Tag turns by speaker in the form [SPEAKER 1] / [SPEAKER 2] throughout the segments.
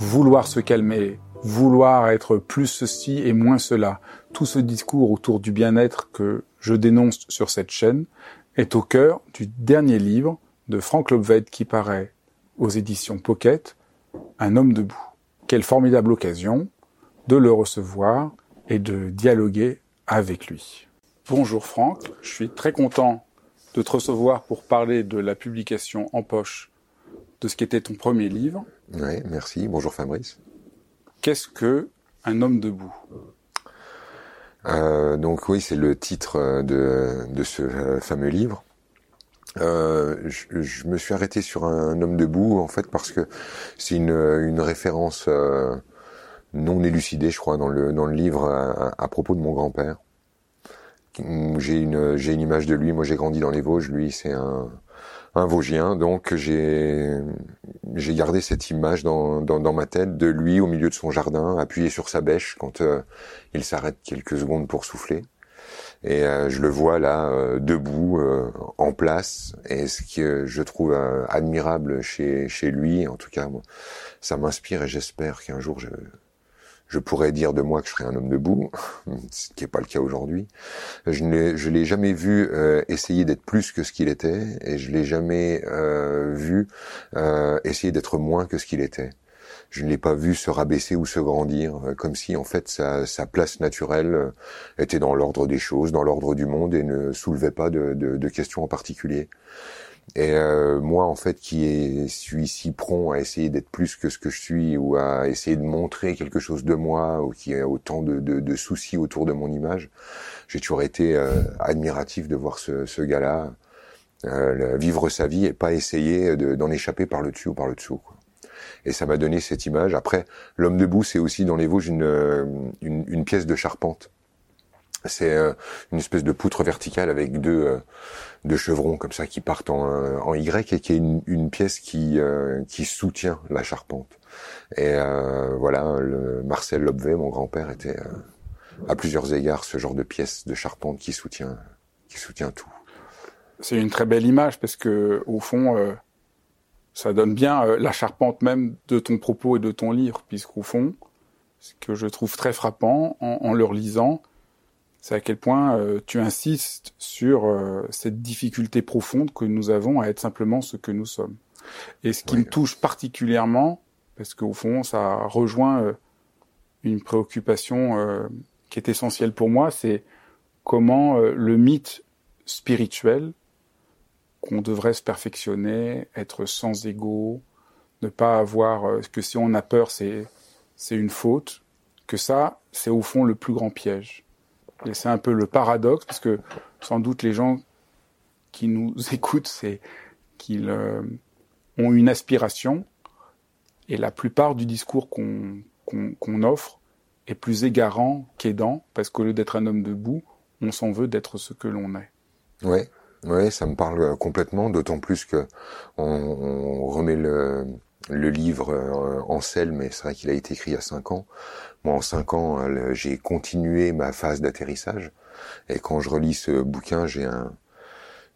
[SPEAKER 1] Vouloir se calmer, vouloir être plus ceci et moins cela, tout ce discours autour du bien-être que je dénonce sur cette chaîne est au cœur du dernier livre de Franck Lobved qui paraît aux éditions Pocket, Un homme debout. Quelle formidable occasion de le recevoir et de dialoguer avec lui. Bonjour Franck, je suis très content de te recevoir pour parler de la publication en poche de ce qui était ton premier livre.
[SPEAKER 2] Oui, merci. Bonjour Fabrice.
[SPEAKER 1] Qu'est-ce que Un homme debout?
[SPEAKER 2] Euh, Donc oui, c'est le titre de, de ce euh, fameux livre. Euh, je, je, me suis arrêté sur un homme debout en fait parce que c'est une, une référence euh, non élucidée, je crois, dans le dans le livre à, à propos de mon grand-père. J'ai une j'ai une image de lui. Moi, j'ai grandi dans les Vosges. Lui, c'est un un Vosgien. Donc j'ai j'ai gardé cette image dans, dans, dans, ma tête de lui au milieu de son jardin, appuyé sur sa bêche quand euh, il s'arrête quelques secondes pour souffler. Et euh, je le vois là euh, debout, en place. Et ce que je trouve admirable chez chez lui, en tout cas, ça m'inspire et j'espère qu'un jour je je pourrais dire de moi que je serais un homme debout, ce qui n'est pas le cas aujourd'hui. Je ne l'ai jamais vu euh, essayer d'être plus que ce qu'il était, et je l'ai jamais euh, vu euh, essayer d'être moins que ce qu'il était. Je ne l'ai pas vu se rabaisser ou se grandir, comme si en fait sa, place naturelle était dans l'ordre des choses, dans l'ordre du monde, et ne soulevait pas de questions en particulier. Et euh, moi, en fait, qui suis si prompt à essayer d'être plus que ce que je suis, ou à essayer de montrer quelque chose de moi, ou qui a autant de, de, de soucis autour de mon image, j'ai toujours été euh, admiratif de voir ce, ce gars-là euh, vivre sa vie et pas essayer d'en échapper par le dessus ou par le dessous. Quoi. Et ça m'a donné cette image. Après, l'homme debout, c'est aussi dans les Vosges une, euh, une, une pièce de charpente. C'est euh, une espèce de poutre verticale avec deux, euh, deux chevrons comme ça qui partent en, euh, en Y et qui est une, une pièce qui, qui soutient la charpente. Et voilà, le Marcel Lobvé, mon grand-père, était à plusieurs égards ce genre de pièce de charpente qui soutient, qui soutient tout.
[SPEAKER 1] C'est une très belle image parce que au fond, ça donne bien la charpente même de ton propos et de ton livre, puisqu'au fond, ce que je trouve très frappant en, en le relisant, c'est à quel point euh, tu insistes sur euh, cette difficulté profonde que nous avons à être simplement ce que nous sommes. Et ce qui oui. me touche particulièrement, parce qu'au fond, ça rejoint euh, une préoccupation euh, qui est essentielle pour moi, c'est comment euh, le mythe spirituel, qu'on devrait se perfectionner, être sans ego, ne pas avoir euh, que si on a peur, c'est c'est une faute, que ça, c'est au fond le plus grand piège. Et c'est un peu le paradoxe, parce que sans doute les gens qui nous écoutent, c'est qu'ils euh, ont une aspiration, et la plupart du discours qu'on qu qu offre est plus égarant qu'aidant, parce qu'au lieu d'être un homme debout, on s'en veut d'être ce que l'on est.
[SPEAKER 2] Oui, ouais, ça me parle complètement, d'autant plus que on, on remet le, le livre euh, selle, mais c'est vrai qu'il a été écrit il y a cinq ans. Moi, en cinq ans, j'ai continué ma phase d'atterrissage. Et quand je relis ce bouquin, j'ai un,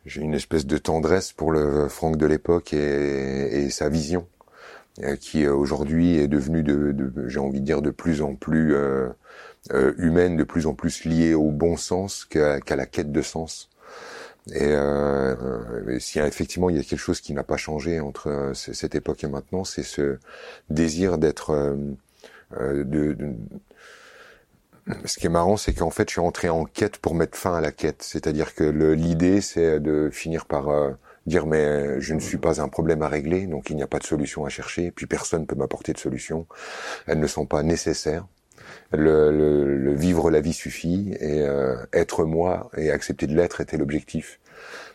[SPEAKER 2] j'ai une espèce de tendresse pour le Franck de l'époque et, et, sa vision, euh, qui aujourd'hui est devenue, de, de j'ai envie de dire, de plus en plus euh, euh, humaine, de plus en plus liée au bon sens qu'à qu la quête de sens. Et euh, si effectivement il y a quelque chose qui n'a pas changé entre cette époque et maintenant, c'est ce désir d'être euh, de, de, Ce qui est marrant, c'est qu'en fait, je suis entré en quête pour mettre fin à la quête. C'est-à-dire que l'idée, c'est de finir par euh, dire mais je ne suis pas un problème à régler, donc il n'y a pas de solution à chercher, puis personne ne peut m'apporter de solution. Elles ne sont pas nécessaires. Le, le, vivre la vie suffit et euh, être moi et accepter de l'être était l'objectif.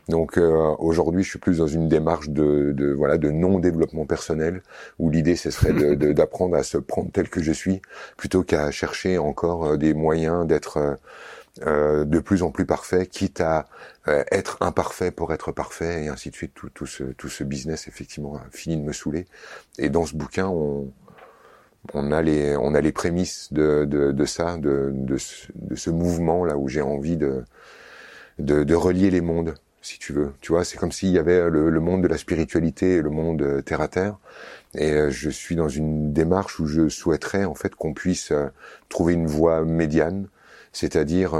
[SPEAKER 2] Donc euh, aujourd'hui, je suis plus dans une démarche de, de voilà de non développement personnel où l'idée ce serait d'apprendre à se prendre tel que je suis plutôt qu'à chercher encore euh, des moyens d'être euh, de plus en plus parfait, quitte à être imparfait pour être parfait et ainsi de suite. Tout, tout ce tout ce business effectivement a fini de me saouler. Et dans ce bouquin, on on a les on a les prémices de de, de ça, de, de ce, de ce mouvement là où j'ai envie de, de de relier les mondes si tu veux. Tu vois, c'est comme s'il y avait le, monde de la spiritualité et le monde euh, terre à terre. Et euh, je suis dans une démarche où je souhaiterais en fait qu'on puisse euh, trouver une voie médiane, c'est-à-dire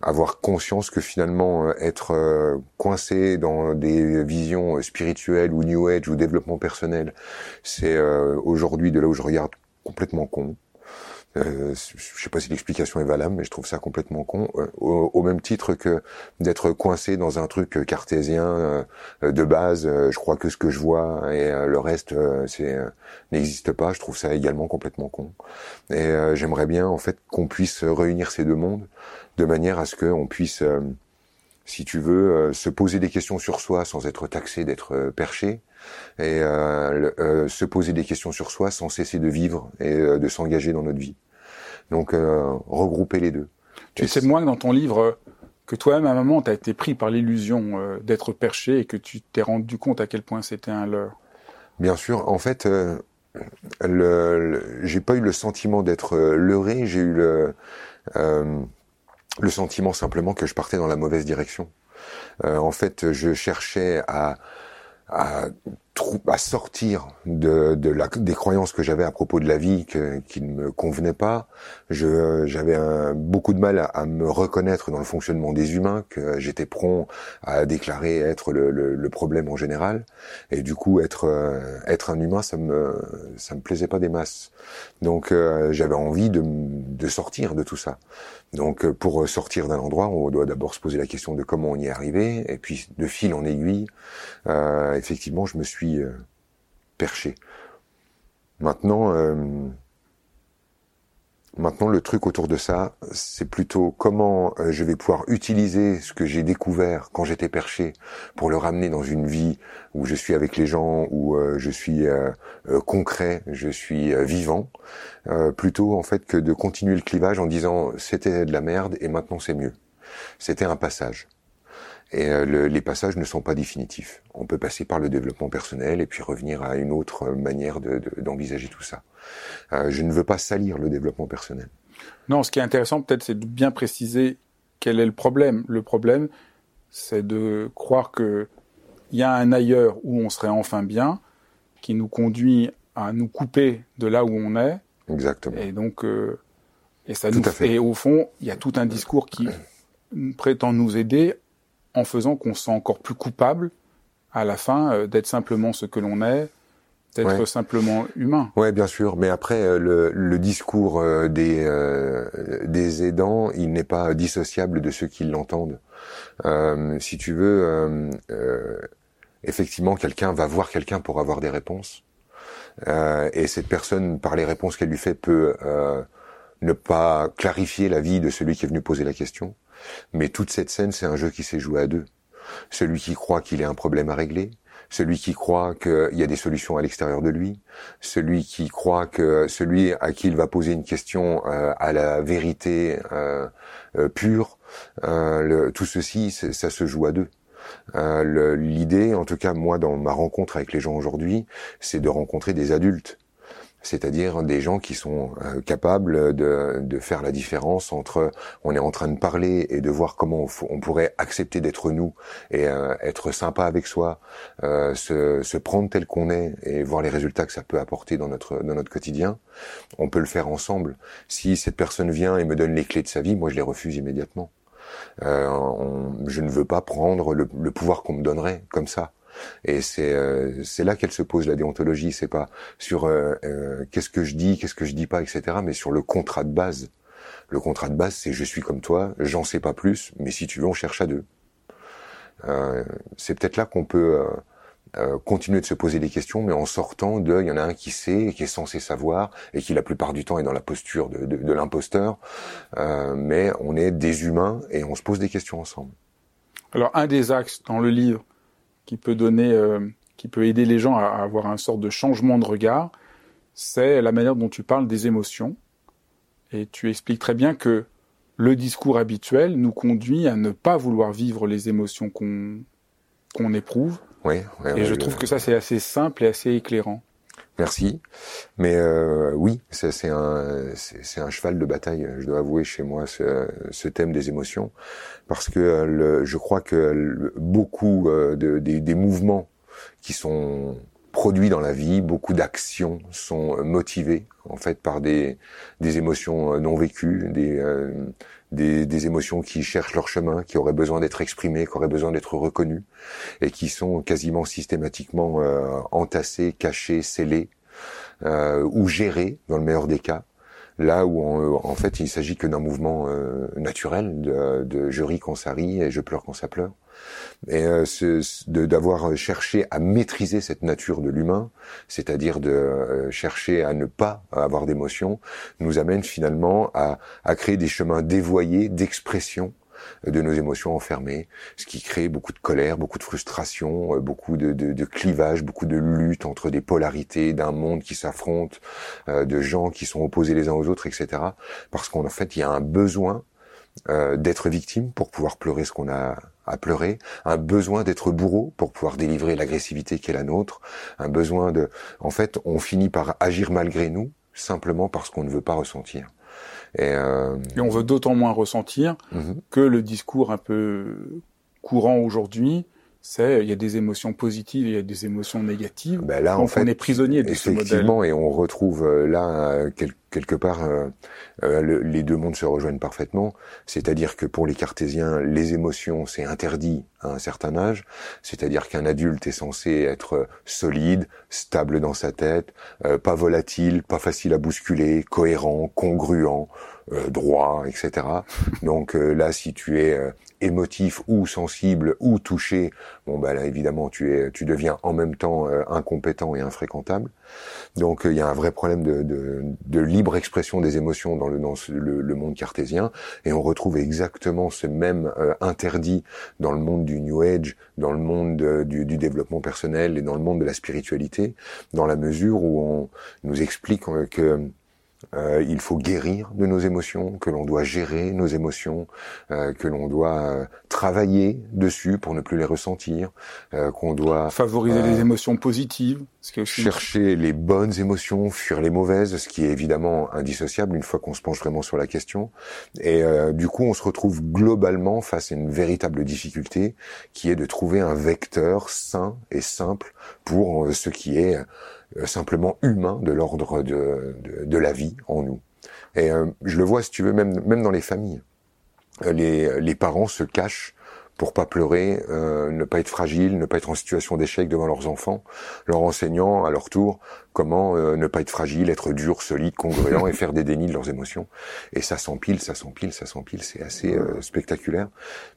[SPEAKER 2] avoir conscience que finalement être coincé dans des visions spirituelles ou New Age ou développement personnel, c'est aujourd'hui de là où je regarde complètement con. Euh, je sais pas si l'explication est valable, mais je trouve ça complètement con. Euh, au, même titre que d'être coincé dans un truc cartésien euh, de base, je crois que ce que je vois et le reste, c'est n'existe pas. Je trouve ça également complètement con. Et j'aimerais bien en fait qu'on puisse réunir ces deux mondes de manière à ce qu'on puisse si tu veux, se poser des questions sur soi sans être taxé d'être perché, et euh, se poser des questions sur soi sans cesser de vivre et de s'engager dans notre vie. Donc regrouper les deux.
[SPEAKER 1] Tu sais moins que dans ton livre que toi-même à un moment tu as été pris par l'illusion d'être perché et que tu t'es rendu compte à quel point c'était un leurre.
[SPEAKER 2] Bien sûr, en fait, le, j'ai pas eu le sentiment d'être leurré, j'ai eu le le sentiment simplement que je partais dans la mauvaise direction. en fait, je cherchais à à, à sortir de, de la, des croyances que j'avais à propos de la vie que, qui ne me convenaient pas. J'avais beaucoup de mal à, me reconnaître dans le fonctionnement des humains, que j'étais prompt à déclarer être le, le, le, problème en général. Et du coup, être être un humain, ça me ça me plaisait pas des masses. Donc, euh, j'avais envie de, de sortir de tout ça. Donc euh, pour sortir d'un endroit, on doit d'abord se poser la question de comment on y est arrivé, et puis de fil en aiguille, euh, effectivement, je me suis euh, perché. Maintenant, Maintenant, le truc autour de ça, c'est plutôt comment euh, je vais pouvoir utiliser ce que j'ai découvert quand j'étais perché pour le ramener dans une vie où je suis avec les gens, où euh, je suis euh, concret, je suis vivant, plutôt en fait que de continuer le clivage en disant c'était de la merde et maintenant c'est mieux. C'était un passage. Et les passages ne sont pas définitifs. On peut passer par le développement personnel et puis revenir à une autre manière d'envisager de, tout ça. Euh, je ne veux pas salir le développement personnel.
[SPEAKER 1] Non, ce qui est intéressant peut-être, c'est de bien préciser quel est le problème. Le problème, c'est de croire que il y a un ailleurs où on serait enfin bien, qui nous conduit à nous couper de là où on est.
[SPEAKER 2] Exactement.
[SPEAKER 1] Et donc, euh, et ça nous, et au fond, il y a tout un discours qui prétend nous aider en faisant qu'on se sent encore plus coupable à la fin euh, d'être simplement ce que l'on est, d'être simplement humain.
[SPEAKER 2] Ouais, bien sûr. Mais après, euh, le, le discours euh, des des aidants, il n'est pas dissociable de ceux qui l'entendent. si tu veux, effectivement, quelqu'un va voir quelqu'un pour avoir des réponses, et cette personne, par les réponses qu'elle lui fait, peut ne pas clarifier la vie de celui qui est venu poser la question. Mais toute cette scène, c'est un jeu qui s'est joué à deux. Celui qui croit qu'il a un problème à régler, celui qui croit qu'il y a des solutions à l'extérieur de lui, celui qui croit que celui à qui il va poser une question euh, à la vérité euh, euh, pure, tout ceci, ça se joue à deux. L'idée, en tout cas moi dans ma rencontre avec les gens aujourd'hui, c'est de rencontrer des adultes c'est-à-dire des gens qui sont euh, capables de, de, faire la différence entre on est en train de parler et de voir comment on, pourrait accepter d'être nous et euh, être sympa avec soi, euh, se, se, prendre tel qu'on est et voir les résultats que ça peut apporter dans notre dans notre quotidien. On peut le faire ensemble. Si cette personne vient et me donne les clés de sa vie, moi je les refuse immédiatement. je ne veux pas prendre le, le pouvoir qu'on me donnerait comme ça. Et c'est euh, c'est là qu'elle se pose la déontologie. C'est pas sur euh, euh, qu'est-ce que je dis, qu'est-ce que je dis pas, etc. Mais sur le contrat de base. Le contrat de base, c'est je suis comme toi, j'en sais pas plus, mais si tu veux, on cherche à deux. Euh, c'est peut-être là qu'on peut euh, continuer de se poser des questions, mais en sortant de, il y en a un qui sait et qui est censé savoir et qui la plupart du temps est dans la posture de, de, l'imposteur, euh, mais on est des humains et on se pose des questions ensemble.
[SPEAKER 1] Alors un des axes dans le livre qui peut donner, euh, qui peut aider les gens à, avoir un sorte de changement de regard, c'est la manière dont tu parles des émotions. Et tu expliques très bien que le discours habituel nous conduit à ne pas vouloir vivre les émotions qu'on qu'on éprouve
[SPEAKER 2] oui.
[SPEAKER 1] et je trouve que ça c'est assez simple et assez éclairant.
[SPEAKER 2] Merci. Mais euh, oui, c'est un, cheval de bataille. Je dois avouer chez moi ce, thème des émotions, parce que le, je crois que beaucoup euh, de, des, des mouvements qui sont produits dans la vie, beaucoup d'actions sont motivées en fait par des, émotions non vécues, des, euh, des, des, émotions qui cherchent leur chemin, qui auraient besoin d'être exprimées, qui auraient besoin d'être reconnues, et qui sont quasiment systématiquement euh, entassées, cachées, scellées, euh, ou gérées, dans le meilleur des cas, là où en fait il s'agit que d'un mouvement euh, naturel, de, de, je ris quand ça rit et je pleure quand ça pleure et euh, d'avoir cherché à maîtriser cette nature de l'humain, c'est-à-dire de euh, chercher à ne pas avoir d'émotions, nous amène finalement à, à créer des chemins dévoyés d'expression de nos émotions enfermées, ce qui crée beaucoup de colère, beaucoup de frustration, euh, beaucoup de, de, de beaucoup de lutte entre des polarités, d'un monde qui s'affronte, euh, de gens qui sont opposés les uns aux autres, etc. Parce qu'en fait, il y a un besoin euh, d'être victime pour pouvoir pleurer ce qu'on a à pleurer, un besoin d'être bourreau pour pouvoir délivrer l'agressivité qui est la nôtre, un besoin de... En fait, on finit par agir malgré nous, simplement parce qu'on ne veut pas ressentir.
[SPEAKER 1] Et, euh... Et on veut d'autant moins ressentir mhm. que le discours un peu courant aujourd'hui, c'est il y a des émotions positives, il y a des émotions négatives.
[SPEAKER 2] Ben là, en fait,
[SPEAKER 1] on est prisonnier de ce modèle.
[SPEAKER 2] Effectivement, et on retrouve euh, là euh, quelque part euh, euh les deux mondes se rejoignent parfaitement. C'est-à-dire que pour les cartésiens, les émotions c'est interdit à un certain âge. C'est-à-dire qu'un adulte est censé être solide, stable dans sa tête, pas volatile, pas facile à bousculer, cohérent, congruent. droit, etc. Donc là, si tu es émotif ou sensible ou touché, bon bah là évidemment tu es, tu deviens en même temps euh, incompétent et infréquentable. Donc euh, il y a un vrai problème de, de, de, libre expression des émotions dans le dans le, monde cartésien et on retrouve exactement ce même euh, interdit dans le monde du New Age, dans le monde du, du, développement personnel et dans le monde de la spiritualité, dans la mesure où on nous explique que euh, il faut guérir de nos émotions, que l'on doit gérer nos émotions, euh, que l'on doit euh, travailler dessus pour ne plus les ressentir, euh, qu'on doit
[SPEAKER 1] favoriser les émotions positives,
[SPEAKER 2] ce qui est aussi chercher les bonnes émotions, fuir les mauvaises, ce qui est évidemment indissociable une fois qu'on se penche vraiment sur la question. Et du coup, on se retrouve globalement face à une véritable difficulté qui est de trouver un vecteur sain et simple pour ce qui est euh, simplement humain de l'ordre de, de, de, la vie en nous. Et euh, je le vois, si tu veux, même, même dans les familles. Euh, les, les parents se cachent pour pas pleurer, euh, ne pas être fragile, ne pas être en situation d'échec devant leurs enfants, leur enseignant à leur tour comment ne pas être fragile, être dur, solide, congruent et faire des dénis de leurs émotions. Et ça s'empile, ça s'empile, ça s'empile, c'est assez spectaculaire.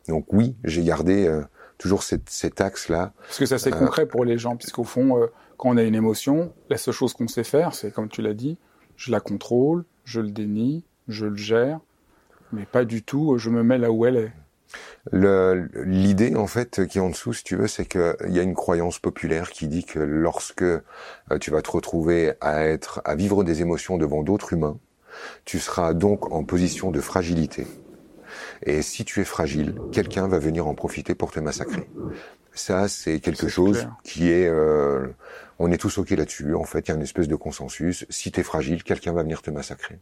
[SPEAKER 2] Donc oui, j'ai gardé toujours cet, cet axe-là.
[SPEAKER 1] Parce que ça c'est concret pour les gens, puisqu'au fond, quand on a une émotion, la seule chose qu'on sait faire, c'est comme tu l'as dit, je la contrôle, je le dénie, je le gère, mais pas du tout, je me mets là où elle est.
[SPEAKER 2] L'idée, en fait, qui est en dessous, si tu veux, c'est qu'il y a une croyance populaire qui dit que lorsque euh, tu vas te retrouver à être, à vivre des émotions devant d'autres humains, tu seras donc en position de fragilité. Et si tu es fragile, quelqu'un va venir en profiter pour te massacrer. Ça, c'est quelque chose qui est, euh, on est tous ok là-dessus. En fait, il y a une espèce de consensus. Si t'es fragile, quelqu'un va venir te massacrer.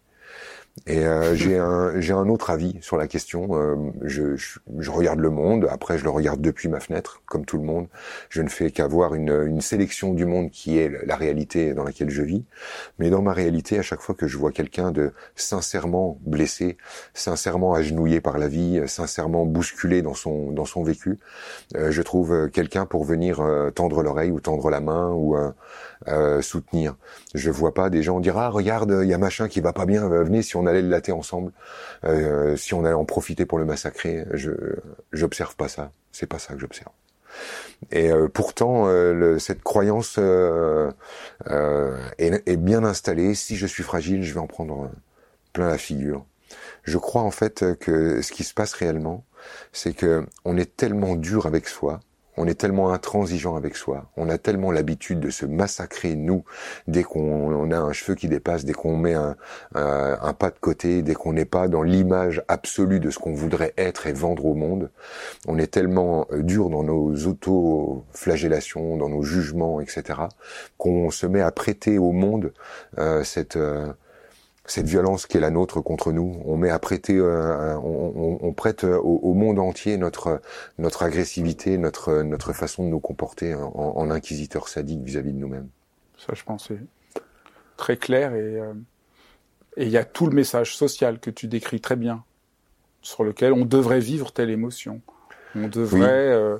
[SPEAKER 2] Et euh, j'ai un j'ai un autre avis sur la question. Euh, je, je, je, regarde le monde. Après, je le regarde depuis ma fenêtre, comme tout le monde. Je ne fais qu'avoir une, une sélection du monde qui est la réalité dans laquelle je vis. Mais dans ma réalité, à chaque fois que je vois quelqu'un de sincèrement blessé, sincèrement agenouillé par la vie, sincèrement bousculé dans son dans son vécu, euh, je trouve quelqu'un pour venir euh, tendre l'oreille ou tendre la main ou euh, euh, soutenir. Je vois pas des gens dire ah regarde il y a machin qui va pas bien, venez si on allait le latter ensemble, si on allait en profiter pour le massacrer. Je j'observe pas ça. C'est pas ça que j'observe. Et pourtant, cette croyance est, est, bien installée. Si je suis fragile, je vais en prendre plein la figure. Je crois en fait que ce qui se passe réellement, c'est que on est tellement dur avec soi, on est tellement intransigeant avec soi, on a tellement l'habitude de se massacrer nous dès qu'on a un cheveu qui dépasse, dès qu'on met un, pas de côté, dès qu'on n'est pas dans l'image absolue de ce qu'on voudrait être et vendre au monde. On est tellement euh, dur dans nos auto-flagellations, dans nos jugements, etc., qu'on se met à prêter au monde euh, cette euh, cette violence qui est la nôtre contre nous. On met à prêter, euh, on, prête au, monde entier notre notre agressivité, notre notre façon de nous comporter en, en inquisiteur sadique vis-à-vis de nous-mêmes.
[SPEAKER 1] Ça, je pense, c'est très clair et euh, et il y a tout le message social que tu décris très bien, sur lequel on devrait vivre telle émotion. On devrait euh,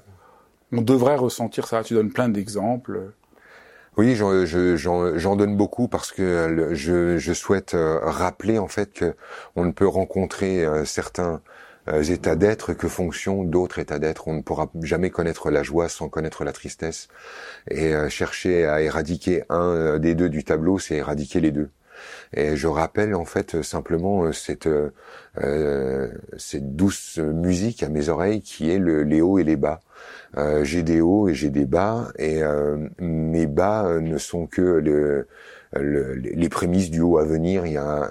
[SPEAKER 1] on devrait ressentir ça. Tu donnes plein d'exemples.
[SPEAKER 2] Oui, j'en donne beaucoup parce que je, je, souhaite euh, rappeler en fait que on ne peut rencontrer euh, certains euh, états d'être que fonction d'autres états d'être. On ne pourra jamais connaître la joie sans connaître la tristesse. Et chercher à éradiquer un des deux du tableau, c'est éradiquer les deux. Et je rappelle en fait simplement cette cette douce musique à mes oreilles qui est le, les hauts et les bas. Euh, j'ai des hauts et j'ai des bas, et euh, mes bas euh, ne sont que le, les prémices du haut à venir. Il y a,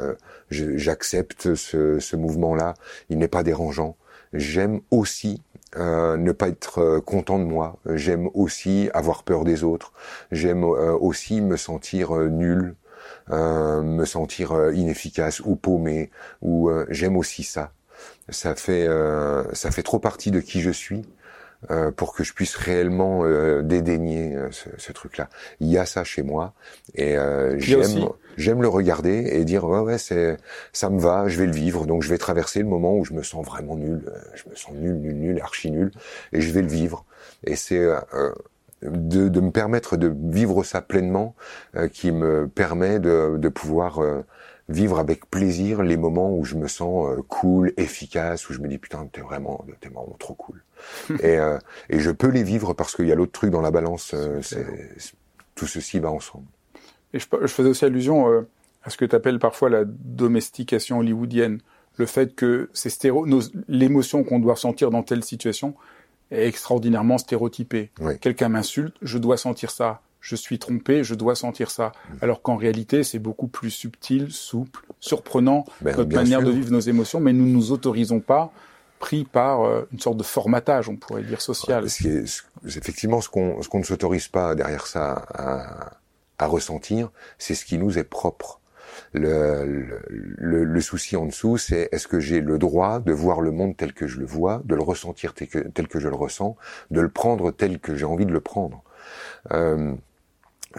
[SPEAKER 2] j'accepte ce, ce mouvement-là. Il n'est pas dérangeant. J'aime aussi euh, ne pas être content de moi. J'aime aussi avoir peur des autres. J'aime aussi me sentir nul, me sentir inefficace ou paumé. Ou j'aime aussi ça. Ça fait ça fait trop partie de qui je suis euh, pour que je puisse réellement euh, dédaigner euh, ce, ce truc-là. Il y a ça chez moi et j'aime j'aime le regarder et dire ouais ouais c'est ça me va, je vais le vivre. Donc je vais traverser le moment où je me sens vraiment nul, je me sens nul nul nul archi nul et je vais le vivre. Et c'est de, de, me permettre de vivre ça pleinement qui me permet de, de pouvoir vivre avec plaisir les moments où je me sens cool, efficace, où je me dis putain t'es vraiment t'es vraiment trop cool. et, euh, et je peux les vivre parce qu'il y a l'autre truc dans la balance. Euh, c'est, tout ceci va ensemble.
[SPEAKER 1] Et je, je faisais aussi allusion euh, à ce que tu appelles parfois la domestication hollywoodienne. Le fait que c'est stéro... l'émotion qu'on doit sentir dans telle situation est extraordinairement stéréotypée. Quelqu'un m'insulte, je dois sentir ça. Je suis trompé, je dois sentir ça. Mm. Alors qu'en réalité, c'est beaucoup plus subtil, souple, surprenant ben, notre manière de vivre nos émotions, mais nous ne nous autorisons pas pris par euh, une sorte de formatage, on pourrait dire social.
[SPEAKER 2] Ce est, effectivement, ce qu'on ce ne s'autorise pas derrière ça à, à ressentir, c'est ce qui nous est propre. Le, le, le, souci en dessous, c'est est-ce que j'ai le droit de voir le monde tel que je le vois, de le ressentir tel que, tel que je le ressens, de le prendre tel que j'ai envie de le prendre. Euh,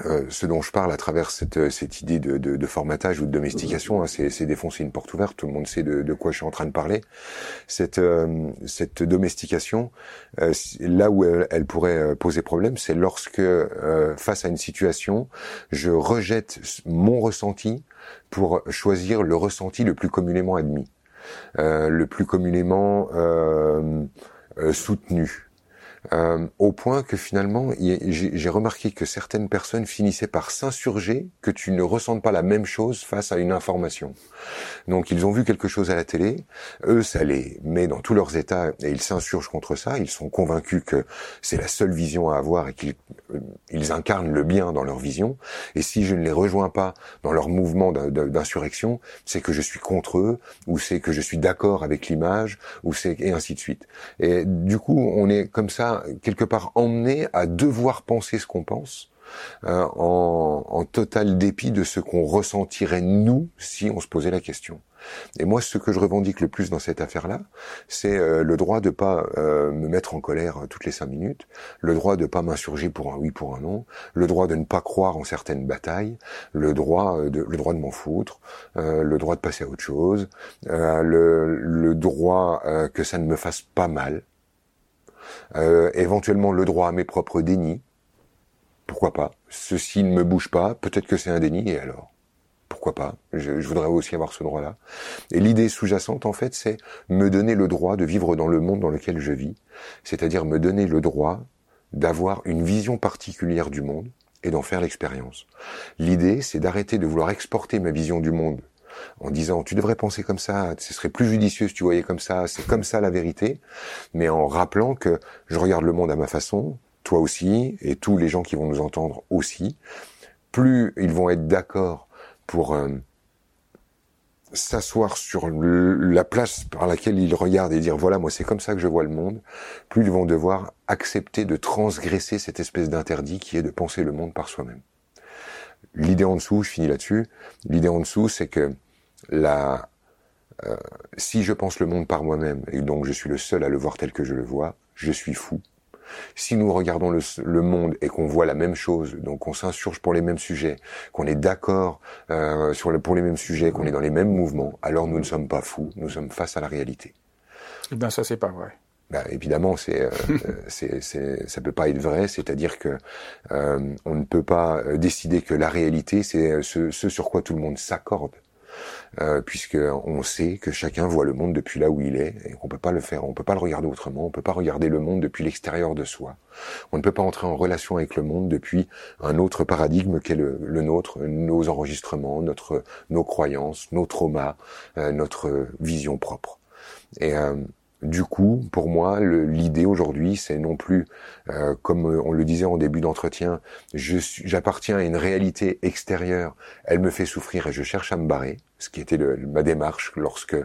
[SPEAKER 2] euh, ce dont je parle à travers cette, euh, cette idée de, de, de formatage ou de domestication, hein, c'est défoncer une porte ouverte, tout le monde sait de, de quoi je suis en train de parler. Cette, euh, cette domestication, là où elle, pourrait poser problème, c'est lorsque, face à une situation, je rejette mon ressenti pour choisir le ressenti le plus communément admis, le plus communément soutenu. Euh, au point que finalement, j'ai remarqué que certaines personnes finissaient par s'insurger que tu ne ressentes pas la même chose face à une information. Donc ils ont vu quelque chose à la télé, eux ça les met dans tous leurs états et ils s'insurgent contre ça, ils sont convaincus que c'est la seule vision à avoir et qu'ils euh, ils incarnent le bien dans leur vision. Et si je ne les rejoins pas dans leur mouvement d'insurrection, c'est que je suis contre eux, ou c'est que je suis d'accord avec l'image, ou c'est et ainsi de suite. Et du coup, on est comme ça quelque part emmené à devoir penser ce qu'on pense. Euh, en, total dépit de ce qu'on ressentirait nous si on se posait la question. Et moi, ce que je revendique le plus dans cette affaire-là, c'est euh, le droit de pas euh, me mettre en colère toutes les cinq minutes, le droit de pas m'insurger pour un oui, pour un non, le droit de ne pas croire en certaines batailles, le droit de, le droit de m'en foutre, le droit de passer à autre chose, le, le droit que ça ne me fasse pas mal, euh, éventuellement le droit à mes propres dénis. Pourquoi pas? Ceci ne me bouge pas, peut-être que c'est un déni, et alors? Pourquoi pas? Je, voudrais aussi avoir ce droit-là. Et l'idée sous-jacente, en fait, c'est me donner le droit de vivre dans le monde dans lequel je vis, c'est-à-dire me donner le droit d'avoir une vision particulière du monde et d'en faire l'expérience. L'idée, c'est d'arrêter de vouloir exporter ma vision du monde en disant tu devrais penser comme ça, ce serait plus judicieux si tu voyais comme ça, c'est comme ça la vérité, mais en rappelant que je regarde le monde à ma façon, toi aussi, et tous les gens qui vont nous entendre aussi, plus ils vont être d'accord pour euh, s'asseoir sur la place par laquelle ils regardent et dire voilà moi c'est comme ça que je vois le monde, plus ils vont devoir accepter de transgresser cette espèce d'interdit qui est de penser le monde par soi-même. L'idée en dessous, je finis là-dessus, l'idée en dessous c'est que la, euh, si je pense le monde par moi-même et donc je suis le seul à le voir tel que je le vois, je suis fou. Si nous regardons le, monde et qu'on voit la même chose, donc on s'insurge pour les mêmes sujets, qu'on est d'accord euh, sur le, pour les mêmes sujets, qu'on est dans les mêmes mouvements, alors nous ne sommes pas fous, nous sommes face à la réalité.
[SPEAKER 1] Eh bien ça c'est pas vrai.
[SPEAKER 2] Ben, évidemment, c'est, euh, c'est, c'est, ça peut pas être vrai. C'est-à-dire que euh, on ne peut pas décider que la réalité, c'est ce, ce sur quoi tout le monde s'accorde euh, puisque on sait que chacun voit le monde depuis là où il est et qu'on peut pas le faire, on peut pas le regarder autrement, on peut pas regarder le monde depuis l'extérieur de soi. On ne peut pas entrer en relation avec le monde depuis un autre paradigme qu'est le, nôtre, nos enregistrements, notre, nos croyances, nos traumas, euh, notre vision propre. Et euh, du coup, pour moi, l'idée aujourd'hui, c'est non plus, euh, comme on le disait en début d'entretien, j'appartiens à une réalité extérieure, elle me fait souffrir et je cherche à me barrer, ce qui était le, ma démarche lorsque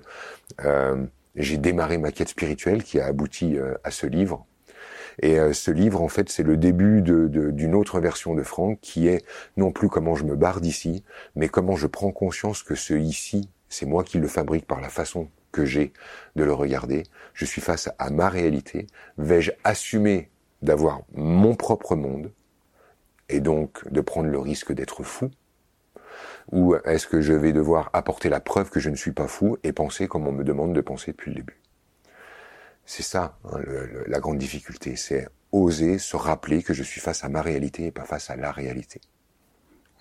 [SPEAKER 2] euh, j'ai démarré ma quête spirituelle qui a abouti euh, à ce livre. Et ce livre, en fait, c'est le début d'une de, autre version de Franck qui est non plus comment je me barre d'ici, mais comment je prends conscience que ce ici, c'est moi qui le fabrique par la façon que j'ai de le regarder. Je suis face à ma réalité. Vais-je assumer d'avoir mon propre monde et donc de prendre le risque d'être fou? Ou est-ce que je vais devoir apporter la preuve que je ne suis pas fou et penser comme on me demande de penser depuis le début? C'est ça hein, la grande difficulté, c'est oser se rappeler que je suis face à ma réalité et pas face à la réalité.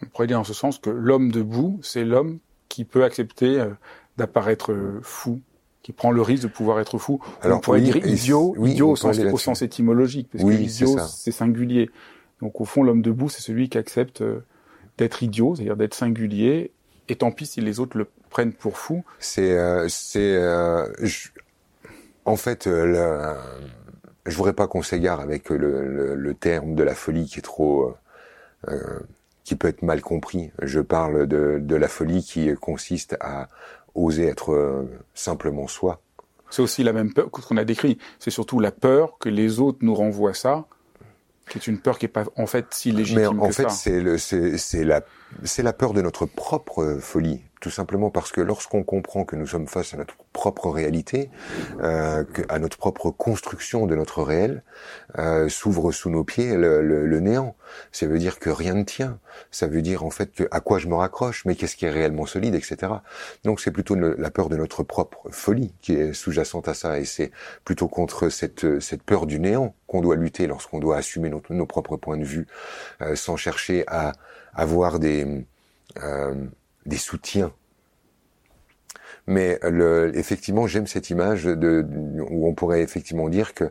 [SPEAKER 1] On pourrait dire en ce sens que l'homme debout, c'est l'homme qui peut accepter euh, d'apparaître fou, qui prend le risque de pouvoir être fou. Alors, on pourrait dire idiot, idiot au sens, au sens, étymologique, parce que idiot, c'est singulier. Donc au fond, l'homme debout, c'est celui qui accepte euh, d'être idiot, c'est-à-dire d'être singulier, et tant pis si les autres le prennent pour fou.
[SPEAKER 2] C'est, euh, c'est, euh, en fait, le, je voudrais pas qu'on s'égare avec le, le, terme de la folie qui est trop, qui peut être mal compris. Je parle de, de la folie qui consiste à oser être euh, simplement soi.
[SPEAKER 1] C'est aussi la même peur qu'on a décrit. C'est surtout la peur que les autres nous renvoient ça, qui est une peur qui est pas en fait si légitime
[SPEAKER 2] Mais en, fait, le, c'est la, c'est la peur de notre propre folie tout simplement parce que lorsqu'on comprend que nous sommes face à notre propre réalité, euh, à notre propre construction de notre réel, euh, s'ouvre sous nos pieds le, le, le, néant. Ça veut dire que rien ne tient. Ça veut dire en fait que à quoi je me raccroche, mais qu'est-ce qui est réellement solide, etc. Donc c'est plutôt la peur de notre propre folie qui est sous-jacente à ça, et c'est plutôt contre cette, cette peur du néant qu'on doit lutter lorsqu'on doit assumer nos, nos propres points de vue, euh, sans chercher à avoir des euh, des soutiens. Mais le, effectivement, j'aime cette image de, où on pourrait effectivement dire que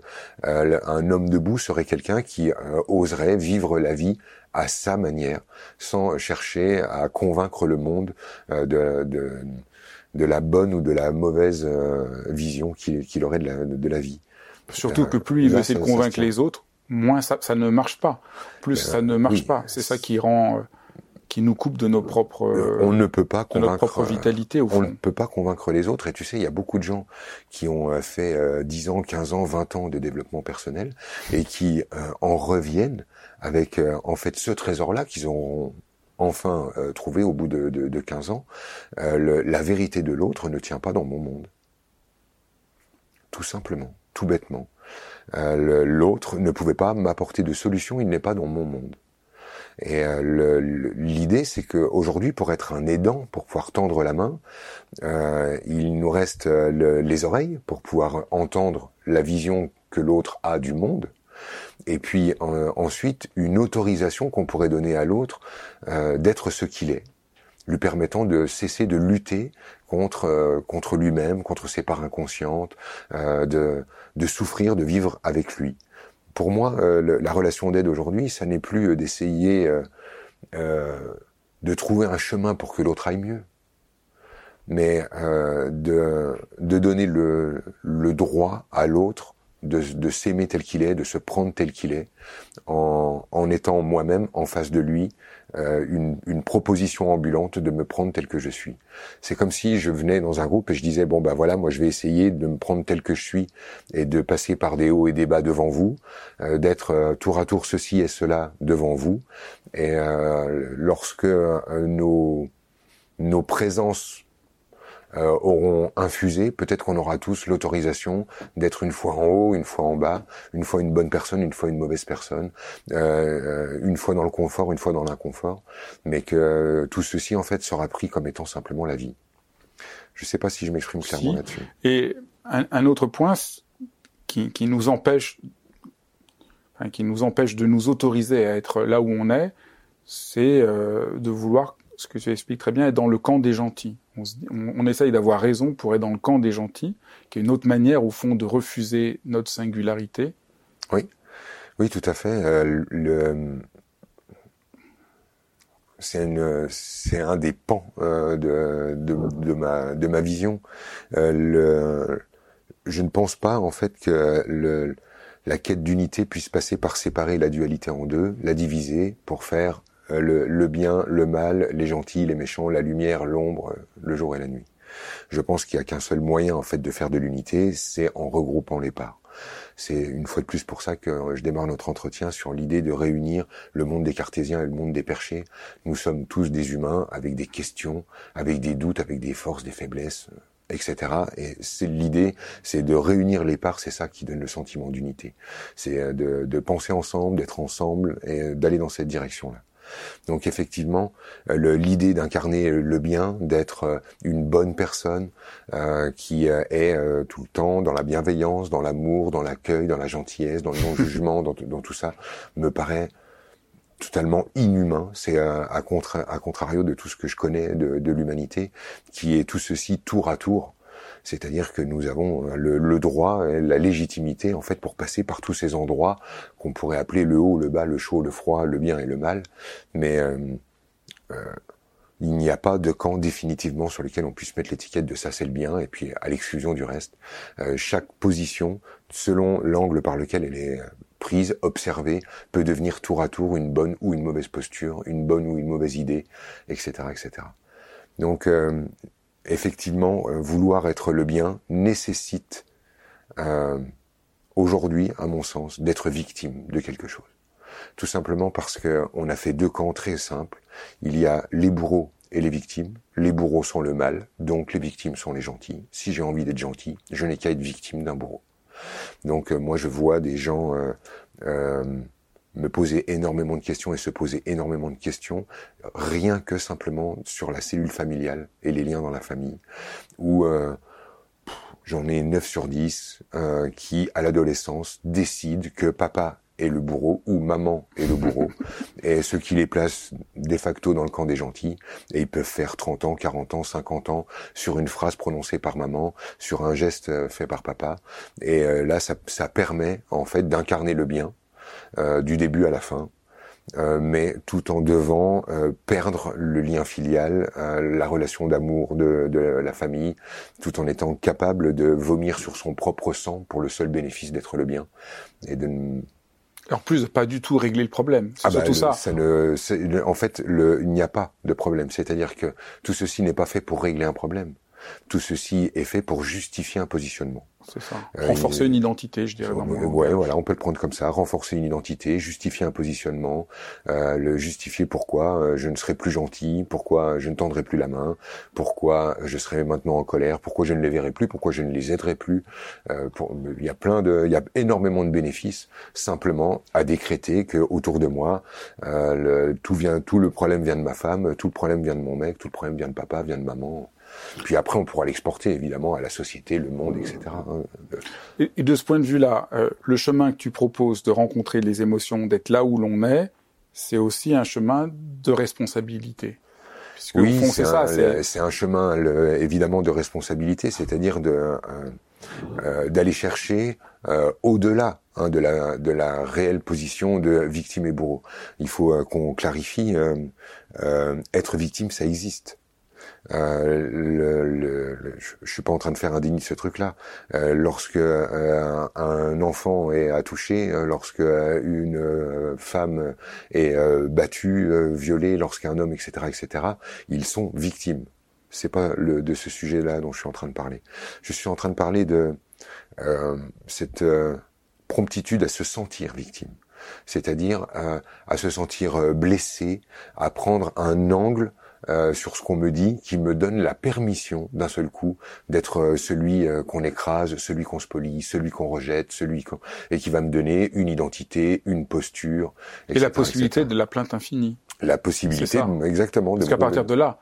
[SPEAKER 2] euh, un homme debout serait quelqu'un qui euh, oserait vivre la vie à sa manière, sans chercher à convaincre le monde euh, de, de, de, la bonne ou de la mauvaise vision qu'il aurait de la, de la vie.
[SPEAKER 1] Surtout que plus il veut essayer de convaincre les autres, moins ça, ça ne marche pas. Plus ça ne marche pas. C'est ça qui rend qui nous coupe de nos propres
[SPEAKER 2] on ne peut pas convaincre
[SPEAKER 1] notre propre vitalité au fond.
[SPEAKER 2] On ne peut pas convaincre les autres et tu sais il y a beaucoup de gens qui ont euh, fait euh, 10 ans, 15 ans, 20 ans de développement personnel et qui euh, en reviennent avec euh, en fait ce trésor là qu'ils ont enfin trouvé au bout de, de, de 15 ans. Le, la vérité de l'autre ne tient pas dans mon monde. Tout simplement, tout bêtement. l'autre ne pouvait pas m'apporter de solution, il n'est pas dans mon monde. Et euh, l'idée, c'est qu'aujourd'hui, pour être un aidant, pour pouvoir tendre la main, euh, il nous reste euh, les oreilles pour pouvoir entendre la vision que l'autre a du monde. Et puis ensuite, une autorisation qu'on pourrait donner à l'autre d'être ce qu'il est lui permettant de cesser de lutter contre contre lui-même, contre ses parts inconscientes, de de souffrir, de vivre avec lui. Pour moi, la relation d'aide aujourd'hui, ça n'est plus d'essayer de trouver un chemin pour que l'autre aille mieux mais euh, de, donner le, le droit à l'autre de, s'aimer tel qu'il est, de se prendre tel qu'il est, en étant moi-même en face de lui euh, une, une, proposition ambulante de me prendre tel que je suis. C'est comme si je venais dans un groupe et je disais bon ben voilà moi je vais essayer de me prendre tel que je suis et de passer par des hauts et des bas devant vous, euh, d'être euh, tour à tour ceci et cela devant vous. Et euh, lorsque nos nos présences euh, auront infusé, peut-être qu'on aura tous l'autorisation d'être une fois en haut, une fois en bas, une fois une bonne personne, une fois une mauvaise personne, euh, une fois dans le confort, une fois dans l'inconfort, mais que tout ceci en fait sera pris comme étant simplement la vie. Je ne sais pas si je m'exprime clairement là-dessus.
[SPEAKER 1] Et un, autre point qui, qui nous empêche, enfin, qui nous empêche de nous autoriser à être là où on est, c'est euh, de vouloir ce que tu expliques très bien, est dans le camp des gentils. On, essaye d'avoir raison pour être dans le camp des gentils, qui est une autre manière, au fond, de refuser notre singularité.
[SPEAKER 2] Oui, oui, tout à fait. Euh, c'est un des pans euh, de, ma, vision. Euh, je ne pense pas, en fait, que la quête d'unité puisse passer par séparer la dualité en deux, la diviser pour faire euh, le, bien, le mal, les gentils, les méchants, la lumière, l'ombre, euh, le jour et la nuit. Je pense qu'il n'y a qu'un seul moyen en fait de faire de l'unité, c'est en regroupant les parts. C'est une fois de plus pour ça que je démarre notre entretien sur l'idée de réunir le monde des cartésiens et le monde des perchés. Nous sommes tous des humains avec des questions, avec des doutes, avec des forces, des faiblesses, etc. Et c'est l'idée, c'est de réunir les parts, c'est ça qui donne le sentiment d'unité. C'est euh, de, de penser ensemble, d'être ensemble et d'aller dans cette direction-là. Donc effectivement, euh, l'idée d'incarner le bien, d'être euh, une bonne personne euh, qui est tout le temps dans la bienveillance, dans l'amour, dans l'accueil, dans la gentillesse, dans le non-jugement, dans, tout ça, me paraît totalement inhumain. C'est à, contrario de tout ce que je connais de l'humanité, qui est tout ceci tour à tour c'est-à-dire que nous avons euh, le, droit, la légitimité, en fait, pour passer par tous ces endroits qu'on pourrait appeler le haut, le bas, le chaud, le froid, le bien et le mal. Mais euh, euh, il n'y a pas de camp définitivement sur lequel on puisse mettre l'étiquette de ça c'est le bien et puis à l'exclusion du reste. chaque position, selon l'angle par lequel elle est prise, observée, peut devenir tour à tour une bonne ou une mauvaise posture, une bonne ou une mauvaise idée, etc., etc. Donc effectivement, euh, vouloir être le bien nécessite euh, aujourd'hui, à mon sens, d'être victime de quelque chose. Tout simplement parce qu'on a fait deux camps très simples. Il y a les bourreaux et les victimes. Les bourreaux sont le mal, donc les victimes sont les gentils. Si j'ai envie d'être gentil, je n'ai qu'à être victime d'un bourreau. Donc euh, moi je vois des gens me poser énormément de questions et se poser énormément de questions, rien que simplement sur la cellule familiale et les liens dans la famille, où euh, j'en ai 9 sur 10 euh, qui, à l'adolescence, décident que papa est le bourreau ou maman est le bourreau, et ce qui les place de facto dans le camp des gentils, et ils peuvent faire 30 ans, 40 ans, 50 ans sur une phrase prononcée par maman, sur un geste euh, fait par papa, et là ça, ça permet en fait d'incarner le bien, euh, du début à la fin. Euh, mais tout en devant euh, perdre le lien filial, la relation d'amour de, de, la famille, tout en étant capable de vomir sur son propre sang pour le seul bénéfice d'être le bien et de
[SPEAKER 1] en plus, pas du tout régler le problème. C'est ah bah, ça.
[SPEAKER 2] ça ne, en fait, le, il n'y a pas de problème. C'est-à-dire que tout ceci n'est pas fait pour régler un problème. Tout ceci est fait pour justifier un positionnement.
[SPEAKER 1] C'est ça. Euh, renforcer une identité, je dirais.
[SPEAKER 2] Euh, ouais, voilà, on peut le prendre comme ça. Renforcer une identité, justifier un positionnement, euh, le justifier pourquoi euh, je ne serai plus gentil, pourquoi je ne tendrai plus la main, pourquoi je serai maintenant en colère, pourquoi je ne les verrai plus, pourquoi je ne les aiderai plus. Euh, pour, il y a plein de, il y a énormément de bénéfices simplement à décréter que autour de moi, le, tout vient, tout le problème vient de ma femme, tout le problème vient de mon mec, tout le problème vient de papa, vient de maman. Puis après, on pourra l'exporter évidemment à la société, le monde, etc. Hein.
[SPEAKER 1] Et, de ce point de vue-là, euh, le chemin que tu proposes de rencontrer les émotions, d'être là où l'on est, c'est aussi un chemin de responsabilité.
[SPEAKER 2] oui, c'est un, un, chemin évidemment de responsabilité, c'est-à-dire de euh, euh, d'aller chercher euh, au-delà hein, de, la, de la réelle position de victime et bourreau. Il faut qu'on clarifie, être victime, ça existe. Euh, le, le, je, suis pas en train de faire de ce truc-là. Euh, lorsque euh, un enfant est attouché, lorsque une femme est battue, violée, lorsqu'un homme, etc., etc., ils sont victimes. C'est pas le, de ce sujet-là dont je suis en train de parler. Je suis en train de parler de cette promptitude à se sentir victime c'est-à-dire à se sentir blessé, à prendre un angle euh, sur ce qu'on me dit qui me donne la permission d'un seul coup d'être euh, celui euh, qu'on écrase, celui qu'on spolie, celui qu'on rejette, celui et qui va me donner une identité, une posture.
[SPEAKER 1] et la possibilité de la plainte infinie.
[SPEAKER 2] La possibilité, exactement.
[SPEAKER 1] Parce qu'à partir de là,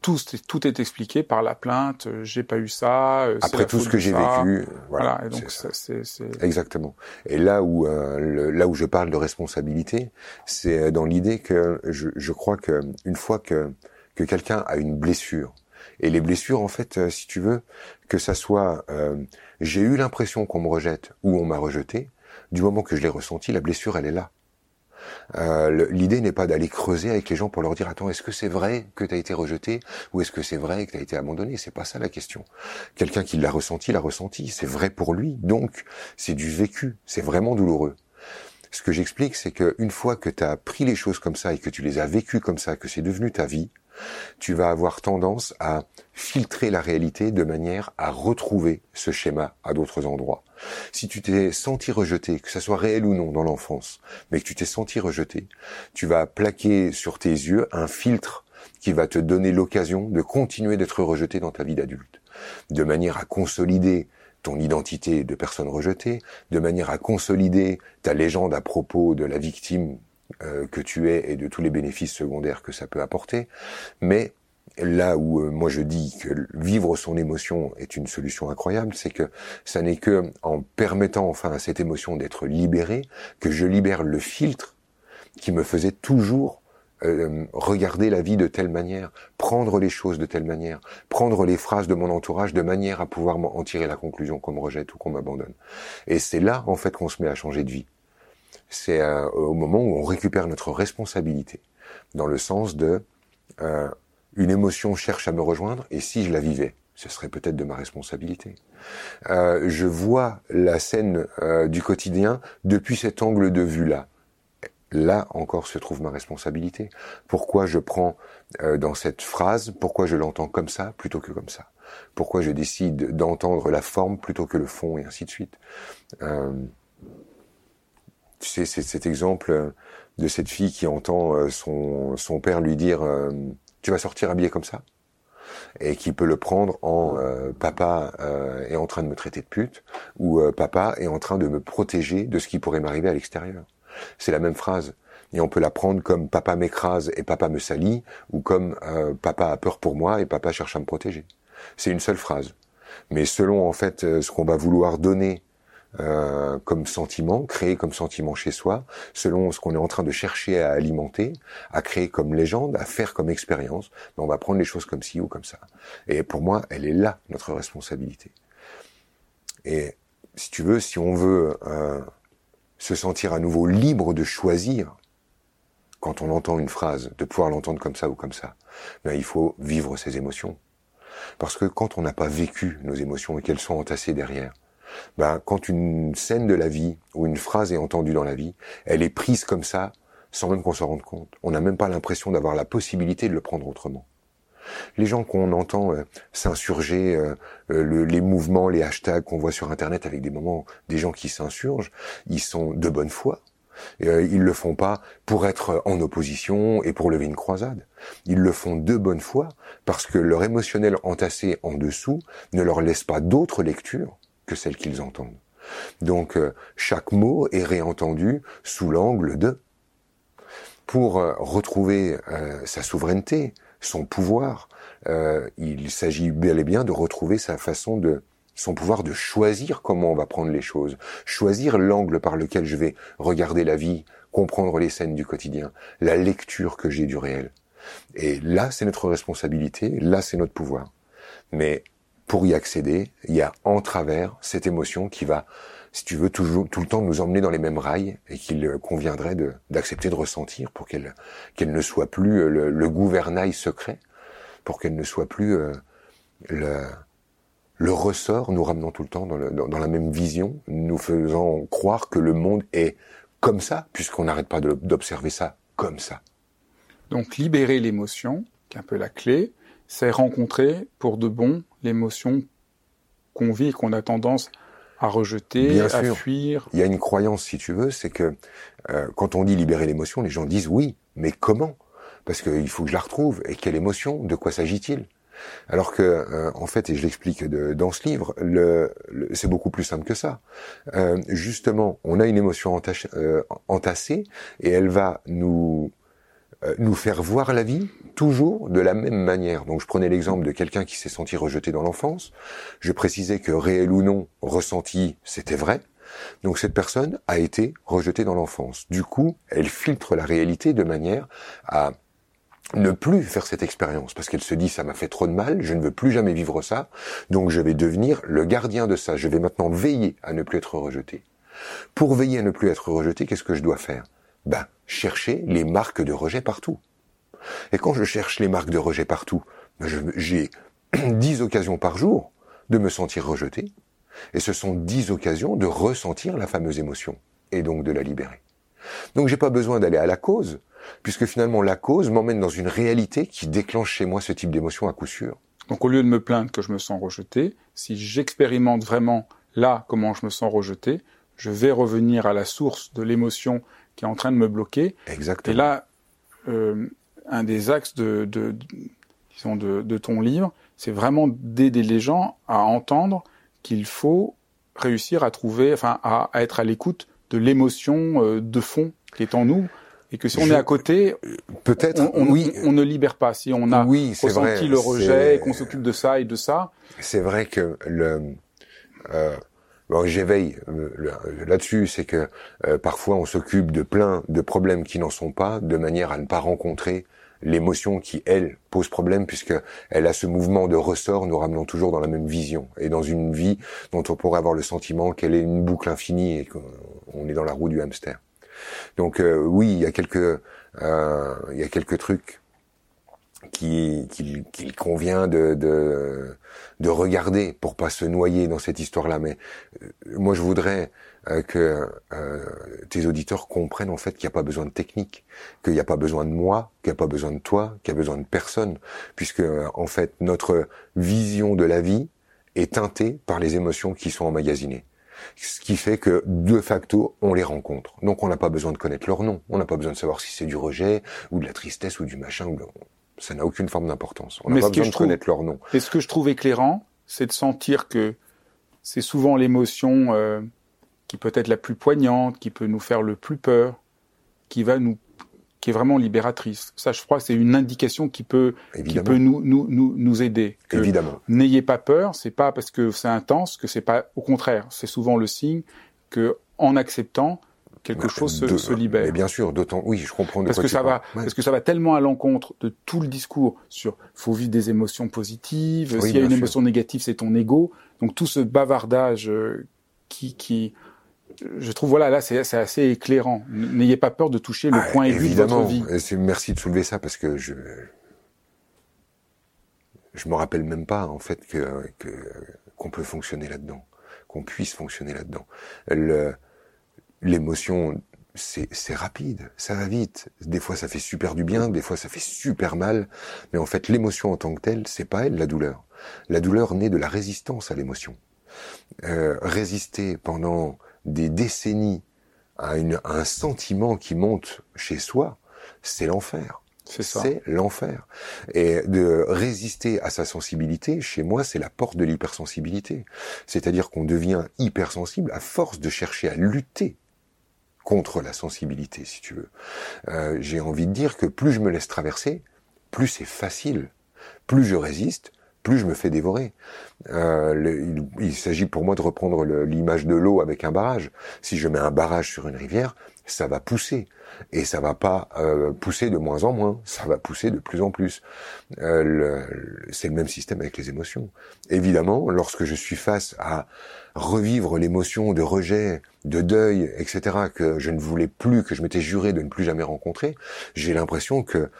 [SPEAKER 1] tout, tout est expliqué par la plainte. Euh, j'ai pas eu ça.
[SPEAKER 2] Euh, Après tout ce que j'ai vécu, voilà.
[SPEAKER 1] et donc c'est
[SPEAKER 2] exactement. Et là où euh, là où je parle de responsabilité, c'est dans l'idée que je, je crois que une fois que que quelqu'un a une blessure, et les blessures, en fait, si tu veux, que ça soit j'ai eu l'impression qu'on me rejette ou on m'a rejeté, du moment que je l'ai ressenti, la blessure, elle est là. Euh, L'idée n'est pas d'aller creuser avec les gens pour leur dire attends est-ce que c'est vrai que tu as été rejeté ou est-ce que c'est vrai que tu as été abandonné? C'est pas ça la question. Quelqu'un qui l'a ressenti l'a ressenti, c'est vrai pour lui. Donc c'est du vécu, c'est vraiment douloureux. Ce que j'explique, c'est qu'une fois que tu as pris les choses comme ça et que tu les as vécues comme ça, que c'est devenu ta vie, tu vas avoir tendance à filtrer la réalité de manière à retrouver ce schéma à d'autres endroits. Si tu t'es senti rejeté, que ça soit réel ou non dans l'enfance, mais que tu t'es senti rejeté, tu vas plaquer sur tes yeux un filtre qui va te donner l'occasion de continuer d'être rejeté dans ta vie d'adulte, de manière à consolider ton identité de personne rejetée, de manière à consolider ta légende à propos de la victime euh, que tu es et de tous les bénéfices secondaires que ça peut apporter. Mais là où euh, moi je dis que vivre son émotion est une solution incroyable, c'est que ça n'est que en permettant enfin à cette émotion d'être libérée que je libère le filtre qui me faisait toujours euh, regarder la vie de telle manière, prendre les choses de telle manière, prendre les phrases de mon entourage de manière à pouvoir en tirer la conclusion qu'on me rejette ou qu'on m'abandonne. Et c'est là en fait qu'on se met à changer de vie c'est euh, au moment où on récupère notre responsabilité, dans le sens de euh, une émotion cherche à me rejoindre, et si je la vivais, ce serait peut-être de ma responsabilité. Euh, je vois la scène du quotidien depuis cet angle de vue-là. Là encore se trouve ma responsabilité. Pourquoi je prends dans cette phrase, pourquoi je l'entends comme ça plutôt que comme ça? Pourquoi je décide d'entendre la forme plutôt que le fond et ainsi de suite sais, c'est cet exemple de cette fille qui entend euh, son, son père lui dire euh, Tu vas sortir habillé comme ça ?» et qui peut le prendre en euh, papa est en train de me traiter de pute ou papa est en train de me protéger de ce qui pourrait m'arriver à l'extérieur. C'est la même phrase. Et on peut la prendre comme papa m'écrase et papa me salit ou comme papa a peur pour moi et papa cherche à me protéger. C'est une seule phrase. Mais selon en fait ce qu'on va vouloir donner euh, comme sentiment, créer comme sentiment chez soi, selon ce qu'on est en train de chercher à alimenter, à créer comme légende, à faire comme expérience. on va prendre les choses comme ci ou comme ça. Et pour moi, elle est là notre responsabilité. Et si tu veux, si on veut euh, se sentir à nouveau libre de choisir, quand on entend une phrase, de pouvoir l'entendre comme ça ou comme ça, ben, il faut vivre ses émotions. Parce que quand on n'a pas vécu nos émotions et qu'elles sont entassées derrière, ben, quand une scène de la vie ou une phrase est entendue dans la vie, elle est prise comme ça, sans même qu'on s'en rende compte. On n'a même pas l'impression d'avoir la possibilité de le prendre autrement. Les gens qu'on entend euh, s'insurger, euh, euh, les mouvements, les hashtags qu'on voit sur Internet avec des moments, des gens qui s'insurgent, ils sont de bonne foi. Et, ils le font pas pour être en opposition et pour lever une croisade. Ils le font de bonne foi parce que leur émotionnel entassé en dessous ne leur laisse pas d'autre lecture que celle qu'ils entendent. Donc euh, chaque mot est réentendu sous l'angle de. Pour euh, retrouver euh, sa souveraineté, son pouvoir. Il s'agit bel et bien de retrouver sa façon de son pouvoir de choisir comment on va prendre les choses, choisir l'angle par lequel je vais regarder la vie, comprendre les scènes du quotidien, la lecture que j'ai du réel. Et là, c'est notre responsabilité, là, c'est notre pouvoir. Mais pour y accéder, il y a en travers cette émotion qui va, si tu veux, toujours, tout le temps nous emmener dans les mêmes rails et qu'il conviendrait d'accepter de, ressentir pour qu'elle qu'elle ne soit plus le, gouvernail secret, pour qu'elle ne soit plus euh, le, le ressort nous ramenant tout le temps dans, dans, la même vision, nous faisant croire que le monde est comme ça, puisqu'on n'arrête pas d'observer ça comme ça.
[SPEAKER 1] Donc libérer l'émotion, qui est un peu la clé, c'est rencontrer pour de bon l'émotion qu'on vit qu'on a tendance à rejeter, à fuir.
[SPEAKER 2] Il y a une croyance, si tu veux, c'est que euh, quand on dit libérer l'émotion, les gens disent oui, mais comment? Parce qu'il faut que je la retrouve. Et quelle émotion? De quoi s'agit-il? Alors que, euh, en fait, et je l'explique dans ce livre, le, c'est beaucoup plus simple que ça. Euh, justement, on a une émotion euh, entassée et elle va nous nous faire voir la vie toujours de la même manière. Donc je prenais l'exemple de quelqu'un qui s'est senti rejeté dans l'enfance. Je précisais que réel ou non, ressenti, c'était vrai. Donc cette personne a été rejetée dans l'enfance. Du coup, elle filtre la réalité de manière à ne plus faire cette expérience parce qu'elle se dit ça m'a fait trop de mal, je ne veux plus jamais vivre ça, donc je vais devenir le gardien de ça, je vais maintenant veiller à ne plus être rejeté. Pour veiller à ne plus être rejeté, qu'est-ce que je dois faire? Ben, chercher les marques de rejet partout. Et quand je cherche les marques de rejet partout, ben j'ai dix occasions par jour de me sentir rejeté, et ce sont dix occasions de ressentir la fameuse émotion, et donc de la libérer. Donc j'ai pas besoin d'aller à la cause, puisque finalement la cause m'emmène dans une réalité qui déclenche chez moi ce type d'émotion à coup sûr.
[SPEAKER 1] Donc au lieu de me plaindre que je me sens rejeté, si j'expérimente vraiment là comment je me sens rejeté, je vais revenir à la source de l'émotion qui est en train de me bloquer.
[SPEAKER 2] Exactement.
[SPEAKER 1] Et là, euh, un des axes de, de, disons de, de ton livre, c'est vraiment d'aider les gens à entendre qu'il faut réussir à trouver, enfin, à, à être à l'écoute de l'émotion euh, de fond qui est en nous et que si on est à côté,
[SPEAKER 2] peut-être,
[SPEAKER 1] on,
[SPEAKER 2] oui,
[SPEAKER 1] on, ne libère pas. Si on a oui, ressenti le rejet, qu'on s'occupe de ça et de ça.
[SPEAKER 2] C'est vrai que le euh, bon, j'éveille euh, là-dessus, c'est que euh, parfois on s'occupe de plein de problèmes qui n'en sont pas, de manière à ne pas rencontrer l'émotion qui elle pose problème puisque elle a ce mouvement de ressort nous ramenant toujours dans la même vision et dans une vie dont on pourrait avoir le sentiment qu'elle est une boucle infinie et qu'on est dans la roue du hamster. Donc euh, oui, il y a quelques euh, il y a quelques trucs qu'il qui, convient de, de, de regarder pour pas se noyer dans cette histoire-là. Mais euh, moi, je voudrais que tes auditeurs comprennent en fait qu'il n'y a pas besoin de technique, qu'il n'y a pas besoin de moi, qu'il n'y a pas besoin de toi, qu'il n'y a besoin de personne, puisque en fait notre vision de la vie est teintée par les émotions qui sont emmagasinées ce qui fait que de facto on les rencontre. Donc on n'a pas besoin de connaître leur nom, on n'a pas besoin de savoir si c'est du rejet ou de la tristesse ou du machin. Ça n'a aucune forme d'importance. On n'a pas besoin de connaître leur nom.
[SPEAKER 1] Et ce que je trouve éclairant, c'est de sentir que c'est souvent l'émotion euh, qui peut être la plus poignante, qui peut nous faire le plus peur, qui va nous qui est vraiment libératrice. Ça, je crois, c'est une indication qui peut, qui peut nous, nous, nous, nous aider.
[SPEAKER 2] Évidemment.
[SPEAKER 1] N'ayez pas peur. C'est pas parce que c'est intense que c'est pas, au contraire, c'est souvent le signe que, en acceptant, quelque bah, chose se, se, libère.
[SPEAKER 2] Mais bien sûr, d'autant, oui, je comprends. De
[SPEAKER 1] parce que ça va, parce que ça va tellement à l'encontre de tout le discours sur faut vivre des émotions positives. S'il y a une émotion négative, c'est ton ego. Donc tout ce bavardage euh, qui, qui, je trouve voilà là c'est assez éclairant. N'ayez pas peur de toucher le ah, point aigu de votre vie.
[SPEAKER 2] Merci de soulever ça parce que je je me rappelle même pas en fait que qu'on peut fonctionner là-dedans, qu'on puisse fonctionner là-dedans. L'émotion c'est rapide, ça va vite. Des fois ça fait super du bien, des fois ça fait super mal, mais en fait l'émotion en tant que telle, c'est pas elle la douleur. La douleur naît de la résistance à l'émotion. Euh, résister pendant des décennies à, une, un sentiment qui monte chez soi, c'est l'enfer. C'est l'enfer. Et de résister à sa sensibilité, chez moi, c'est la porte de l'hypersensibilité. C'est-à-dire qu'on devient hypersensible à force de chercher à lutter contre la sensibilité, si tu veux. Euh, J'ai envie de dire que plus je me laisse traverser, plus c'est facile. Plus je résiste, plus je me fais dévorer. Euh, il, s'agit pour moi de reprendre l'image de l'eau avec un barrage. Si je mets un barrage sur une rivière, ça va pousser. Et ça va pas euh, pousser de moins en moins, ça va pousser de plus en plus. Euh, c'est le même système avec les émotions. Évidemment, lorsque je suis face à revivre l'émotion de rejet, de deuil, etc., que je ne voulais plus, que je m'étais juré de ne plus jamais rencontrer, j'ai l'impression que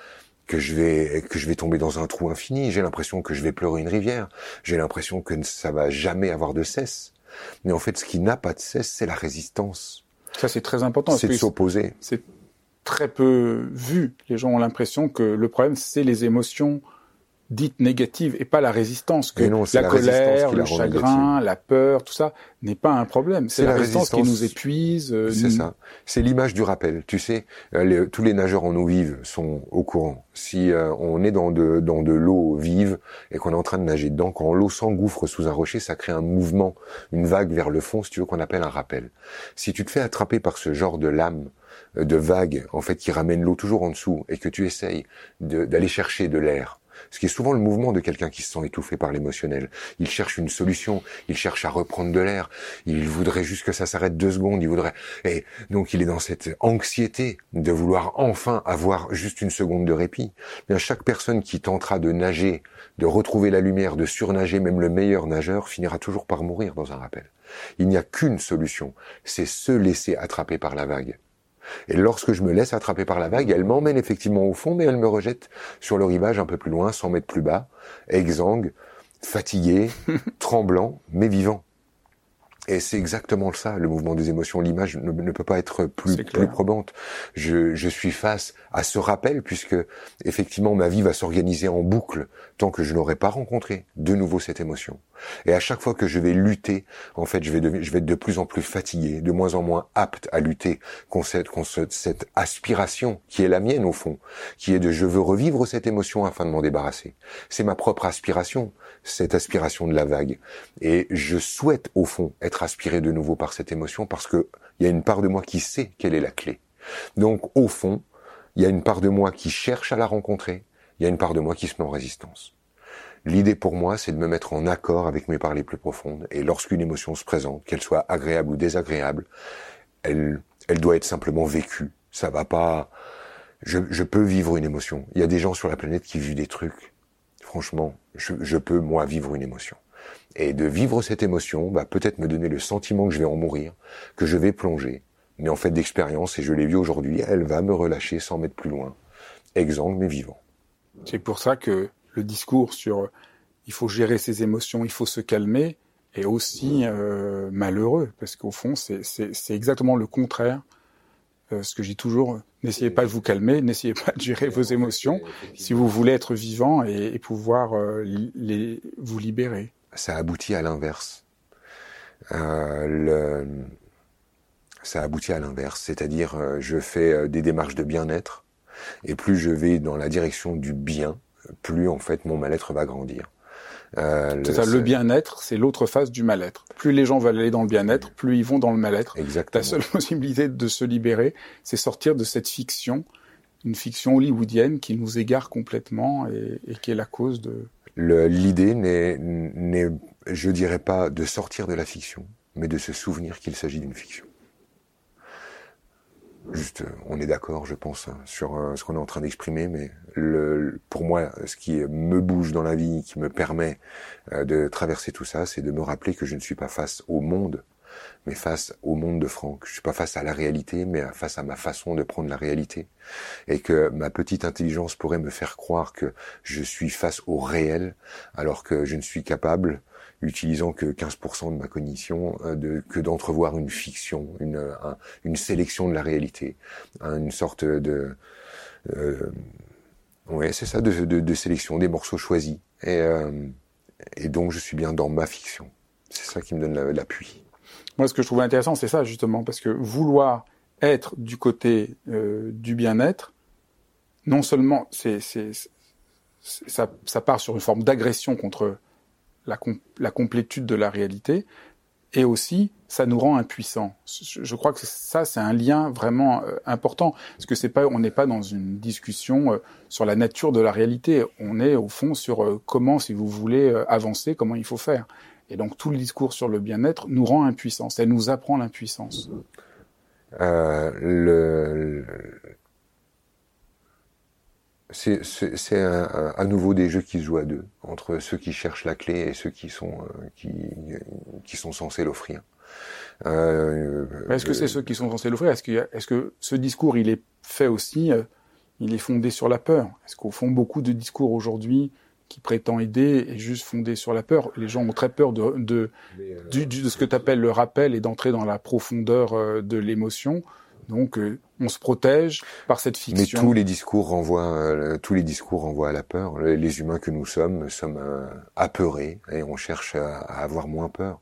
[SPEAKER 2] que je vais que je vais tomber dans un trou infini. J'ai l'impression que je vais pleurer une rivière. J'ai l'impression que ça va jamais avoir de cesse. Mais en fait, ce qui n'a pas de cesse, c'est la résistance.
[SPEAKER 1] Ça, c'est très important.
[SPEAKER 2] C'est de s'opposer.
[SPEAKER 1] C'est très peu vu. Les gens ont l'impression que le problème, c'est les émotions dite négative et pas la résistance que la, colère, le chagrin, la peur, tout ça n'est pas un problème. C'est la, résistance, qui nous épuise.
[SPEAKER 2] Euh, c'est ça. C'est l'image du rappel. Tu sais, euh, tous les nageurs en eau vive sont au courant. Si euh, on est dans de dans de l'eau vive et qu'on est en train de nager dedans, quand l'eau s'engouffre sous un rocher, ça crée un mouvement, une vague vers le fond, si tu veux, qu'on appelle un rappel. Si tu te fais attraper par ce genre de lame de vague, en fait, qui ramène l'eau toujours en dessous, et que tu essayes d'aller chercher de l'air, ce qui est souvent le mouvement de quelqu'un qui se sent étouffé par l'émotionnel. Il cherche une solution, il cherche à reprendre de l'air, il voudrait juste que ça s'arrête deux secondes, il voudrait... Et donc il est dans cette anxiété de vouloir enfin avoir juste une seconde de répit. Bien, chaque personne qui tentera de nager, de retrouver la lumière, de surnager, même le meilleur nageur, finira toujours par mourir dans un rappel. Il n'y a qu'une solution, c'est se laisser attraper par la vague. Et lorsque je me laisse attraper par la vague, elle m'emmène effectivement au fond, mais elle me rejette sur le rivage un peu plus loin, 100 mètres plus bas, exsangue, fatigué, tremblant, mais vivant. Et c'est exactement ça, le mouvement des émotions. L'image ne, peut pas être plus, plus probante. Je, je, suis face à ce rappel puisque effectivement ma vie va s'organiser en boucle tant que je n'aurai pas rencontré de nouveau cette émotion. Et à chaque fois que je vais lutter, en fait, je vais, je vais être de plus en plus fatigué, de moins en moins apte à lutter contre cette, cette aspiration qui est la mienne au fond, qui est de je veux revivre cette émotion afin de m'en débarrasser. C'est ma propre aspiration, cette aspiration de la vague. Et je souhaite au fond être aspiré de nouveau par cette émotion parce que il y a une part de moi qui sait quelle est la clé. Donc au fond, il y a une part de moi qui cherche à la rencontrer, il y a une part de moi qui se met en résistance. L'idée pour moi, c'est de me mettre en accord avec mes parts les plus profondes. Et lorsqu'une émotion se présente, qu'elle soit agréable ou désagréable, elle, doit être simplement vécue. Ça va pas. Je, peux vivre une émotion. Il y a des gens sur la planète qui vivent des trucs. Franchement, je, peux moi vivre une émotion. Et de vivre cette émotion va peut-être me donner le sentiment que je vais en mourir, que je vais plonger. Mais en fait d'expérience, et je l'ai vu aujourd'hui, elle va me relâcher sans mettre plus loin. Exsangue mais vivant.
[SPEAKER 1] C'est pour ça que le discours sur il faut gérer ses émotions, il faut se calmer, est aussi euh, malheureux, parce qu'au fond, c'est exactement le contraire. Euh, ce que j'ai toujours, n'essayez pas de vous calmer, n'essayez pas de gérer vos émotions, si vous voulez être vivant et, pouvoir euh, les, vous libérer.
[SPEAKER 2] Ça aboutit à l'inverse. Le... Ça aboutit à l'inverse, c'est-à-dire je fais des démarches de bien-être, et plus je vais dans la direction du bien, plus en fait mon mal-être va grandir.
[SPEAKER 1] Euh, c'est ça, le bien-être, c'est l'autre face du mal-être. Plus les gens veulent aller dans le bien-être, plus ils vont dans le mal-être.
[SPEAKER 2] Exactement.
[SPEAKER 1] La seule possibilité de se libérer, c'est sortir de cette fiction, une fiction hollywoodienne qui nous égare complètement et, et qui est la cause de...
[SPEAKER 2] L'idée n'est, je dirais pas de sortir de la fiction, mais de se souvenir qu'il s'agit d'une fiction. Juste, on est d'accord, je pense, hein, sur euh, ce qu'on est en train d'exprimer, mais le, pour moi, ce qui me bouge dans la vie, qui me permet euh, de traverser tout ça, c'est de me rappeler que je ne suis pas face au monde, mais face au monde de Franck. Je suis pas face à la réalité, mais face à ma façon de prendre la réalité. Et que ma petite intelligence pourrait me faire croire que je suis face au réel, alors que je ne suis capable utilisant que 15% de ma cognition, euh, que d'entrevoir une fiction, une, une sélection de la réalité, une sorte de... Euh, ouais, c'est ça, de, de, sélection, des morceaux choisis. Et, euh, et donc je suis bien dans ma fiction. C'est ça qui me donne l'appui.
[SPEAKER 1] Moi, ce que je trouve intéressant, c'est ça justement, parce que vouloir être du côté euh, du bien-être, non seulement c'est, ça, ça part sur une forme d'agression contre la, complétude de la réalité, et aussi ça nous rend impuissants. Je crois que ça, c'est un lien vraiment euh, important, parce que c'est pas, on n'est pas dans une discussion euh, sur la nature de la réalité. On est au fond sur euh, comment, si vous voulez avancer, comment il faut faire. Et donc tout le discours sur le bien-être nous rend impuissants. Ça nous apprend l'impuissance.
[SPEAKER 2] Le, c'est à nouveau des jeux qui se jouent à deux entre ceux qui cherchent la clé et ceux qui sont qui, qui sont censés l'offrir.
[SPEAKER 1] Euh, est-ce que c'est ceux qui sont censés l'offrir? Est-ce que, est que ce discours, il est fait aussi, euh, il est fondé sur la peur? Est-ce qu'au fond, beaucoup de discours aujourd'hui qui prétend aider est juste fondé sur la peur? Les gens ont très peur de, de, euh, de ce que tu appelles le rappel et d'entrer dans la profondeur euh, de l'émotion. Donc, euh, on se protège par cette fiction.
[SPEAKER 2] Mais tous les discours renvoient, euh, tous les discours renvoient à la peur. Les humains que nous sommes sommes euh, apeurés et on cherche à, avoir moins peur.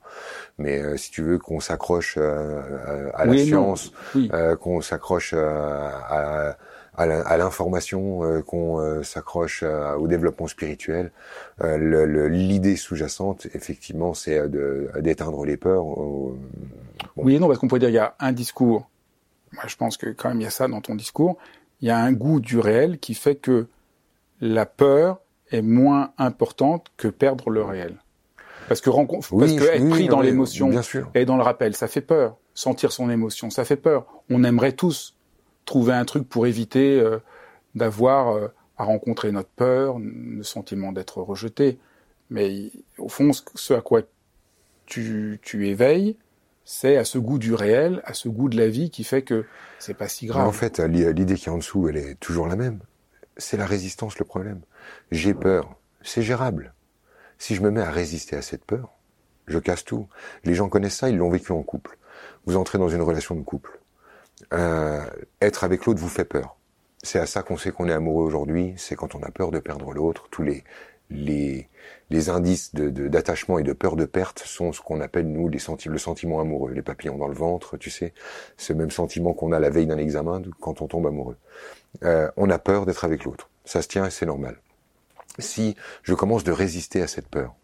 [SPEAKER 2] Mais si tu veux qu'on s'accroche à la science, qu'on s'accroche à, à l'information, qu'on s'accroche au développement spirituel. L'idée sous-jacente, effectivement, c'est d'éteindre les peurs.
[SPEAKER 1] Oui et non, parce qu'on pourrait dire qu'il y a un discours moi, je pense que quand même il y a ça dans ton discours. Il y a un goût du réel qui fait que la peur est moins importante que perdre le réel. Parce que, parce que être pris dans l'émotion et dans le rappel, ça fait peur. Sentir son émotion, ça fait peur. On aimerait tous trouver un truc pour éviter euh, d'avoir euh, à rencontrer notre peur, le sentiment d'être rejeté. Mais au fond, ce à quoi tu, tu éveilles, c'est à ce goût du réel, à ce goût de la vie qui fait que c'est pas si grave.
[SPEAKER 2] En fait, l'idée qui est en dessous, elle est toujours la même. C'est la résistance le problème. J'ai peur, c'est gérable. Si je me mets à résister à cette peur, je casse tout. Les gens connaissent ça, ils l'ont vécu en couple. Vous entrez dans une relation de couple. Euh, être avec l'autre vous fait peur. C'est à ça qu'on sait qu'on est amoureux aujourd'hui, c'est quand on a peur de perdre l'autre, tous les, les, indices d'attachement de, et de peur de perte sont ce qu'on appelle, nous, les le sentiment amoureux, les papillons dans le ventre, tu sais, ce même sentiment qu'on a la veille d'un examen quand on tombe amoureux. Euh, on a peur d'être avec l'autre. Ça se tient et c'est normal. Si je commence de résister à cette peur,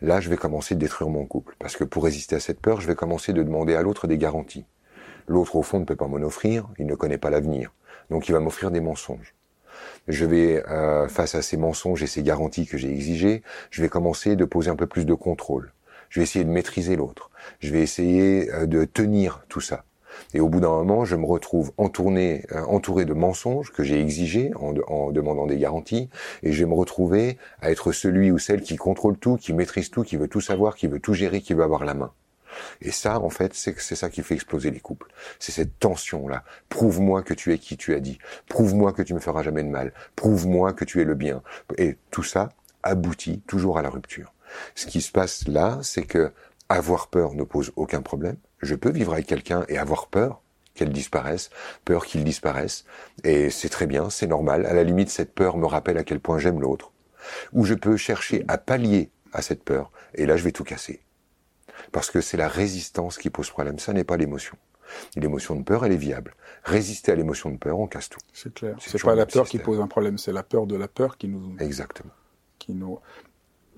[SPEAKER 2] là, je vais commencer de détruire mon couple. Parce que pour résister à cette peur, je vais commencer de demander à l'autre des garanties. L'autre, au fond, ne peut pas m'en offrir, il ne connaît pas l'avenir. Donc il va m'offrir des mensonges je vais, euh, face à ces mensonges et ces garanties que j'ai exigées, je vais commencer de poser un peu plus de contrôle. Je vais essayer de maîtriser l'autre. Je vais essayer euh, de tenir tout ça. Et au bout d'un moment, je me retrouve entouré, euh, entouré de mensonges que j'ai exigés en, en, demandant des garanties, et je vais me retrouver à être celui ou celle qui contrôle tout, qui maîtrise tout, qui veut tout savoir, qui veut tout gérer, qui veut avoir la main. Et ça, en fait, c'est c'est ça qui fait exploser les couples. C'est cette tension-là. Prouve-moi que tu es qui tu as dit. Prouve-moi que tu me feras jamais de mal. Prouve-moi que tu es le bien. Et tout ça aboutit toujours à la rupture. Ce qui se passe là, c'est que avoir peur ne pose aucun problème. Je peux vivre avec quelqu'un et avoir peur qu'elle disparaisse, peur qu'il disparaisse, et c'est très bien, c'est normal. À la limite, cette peur me rappelle à quel point j'aime l'autre. Ou je peux chercher à pallier à cette peur, et là je vais tout casser. Parce que c'est la résistance qui pose problème, ça n'est pas l'émotion. L'émotion de peur, elle est viable. Résister à l'émotion de peur, on casse tout.
[SPEAKER 1] C'est clair. C'est pas la peur qui pose un problème, c'est la peur de la peur qui nous.
[SPEAKER 2] Exactement.
[SPEAKER 1] Qui nous.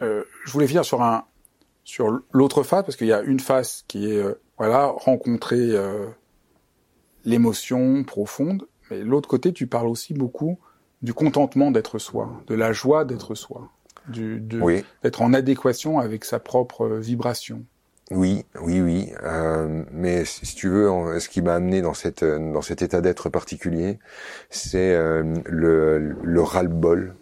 [SPEAKER 1] Euh, je voulais venir sur un sur l'autre face parce qu'il y a une face qui est euh, voilà rencontrer euh, l'émotion profonde, mais l'autre côté, tu parles aussi beaucoup du contentement d'être soi, de la joie d'être soi, du, d'être en adéquation avec sa propre vibration.
[SPEAKER 2] Oui, oui, oui. Euh, mais si tu veux, ce qui m'a amené dans cette dans cet état d'être particulier, c'est euh, le, le ras-le-bol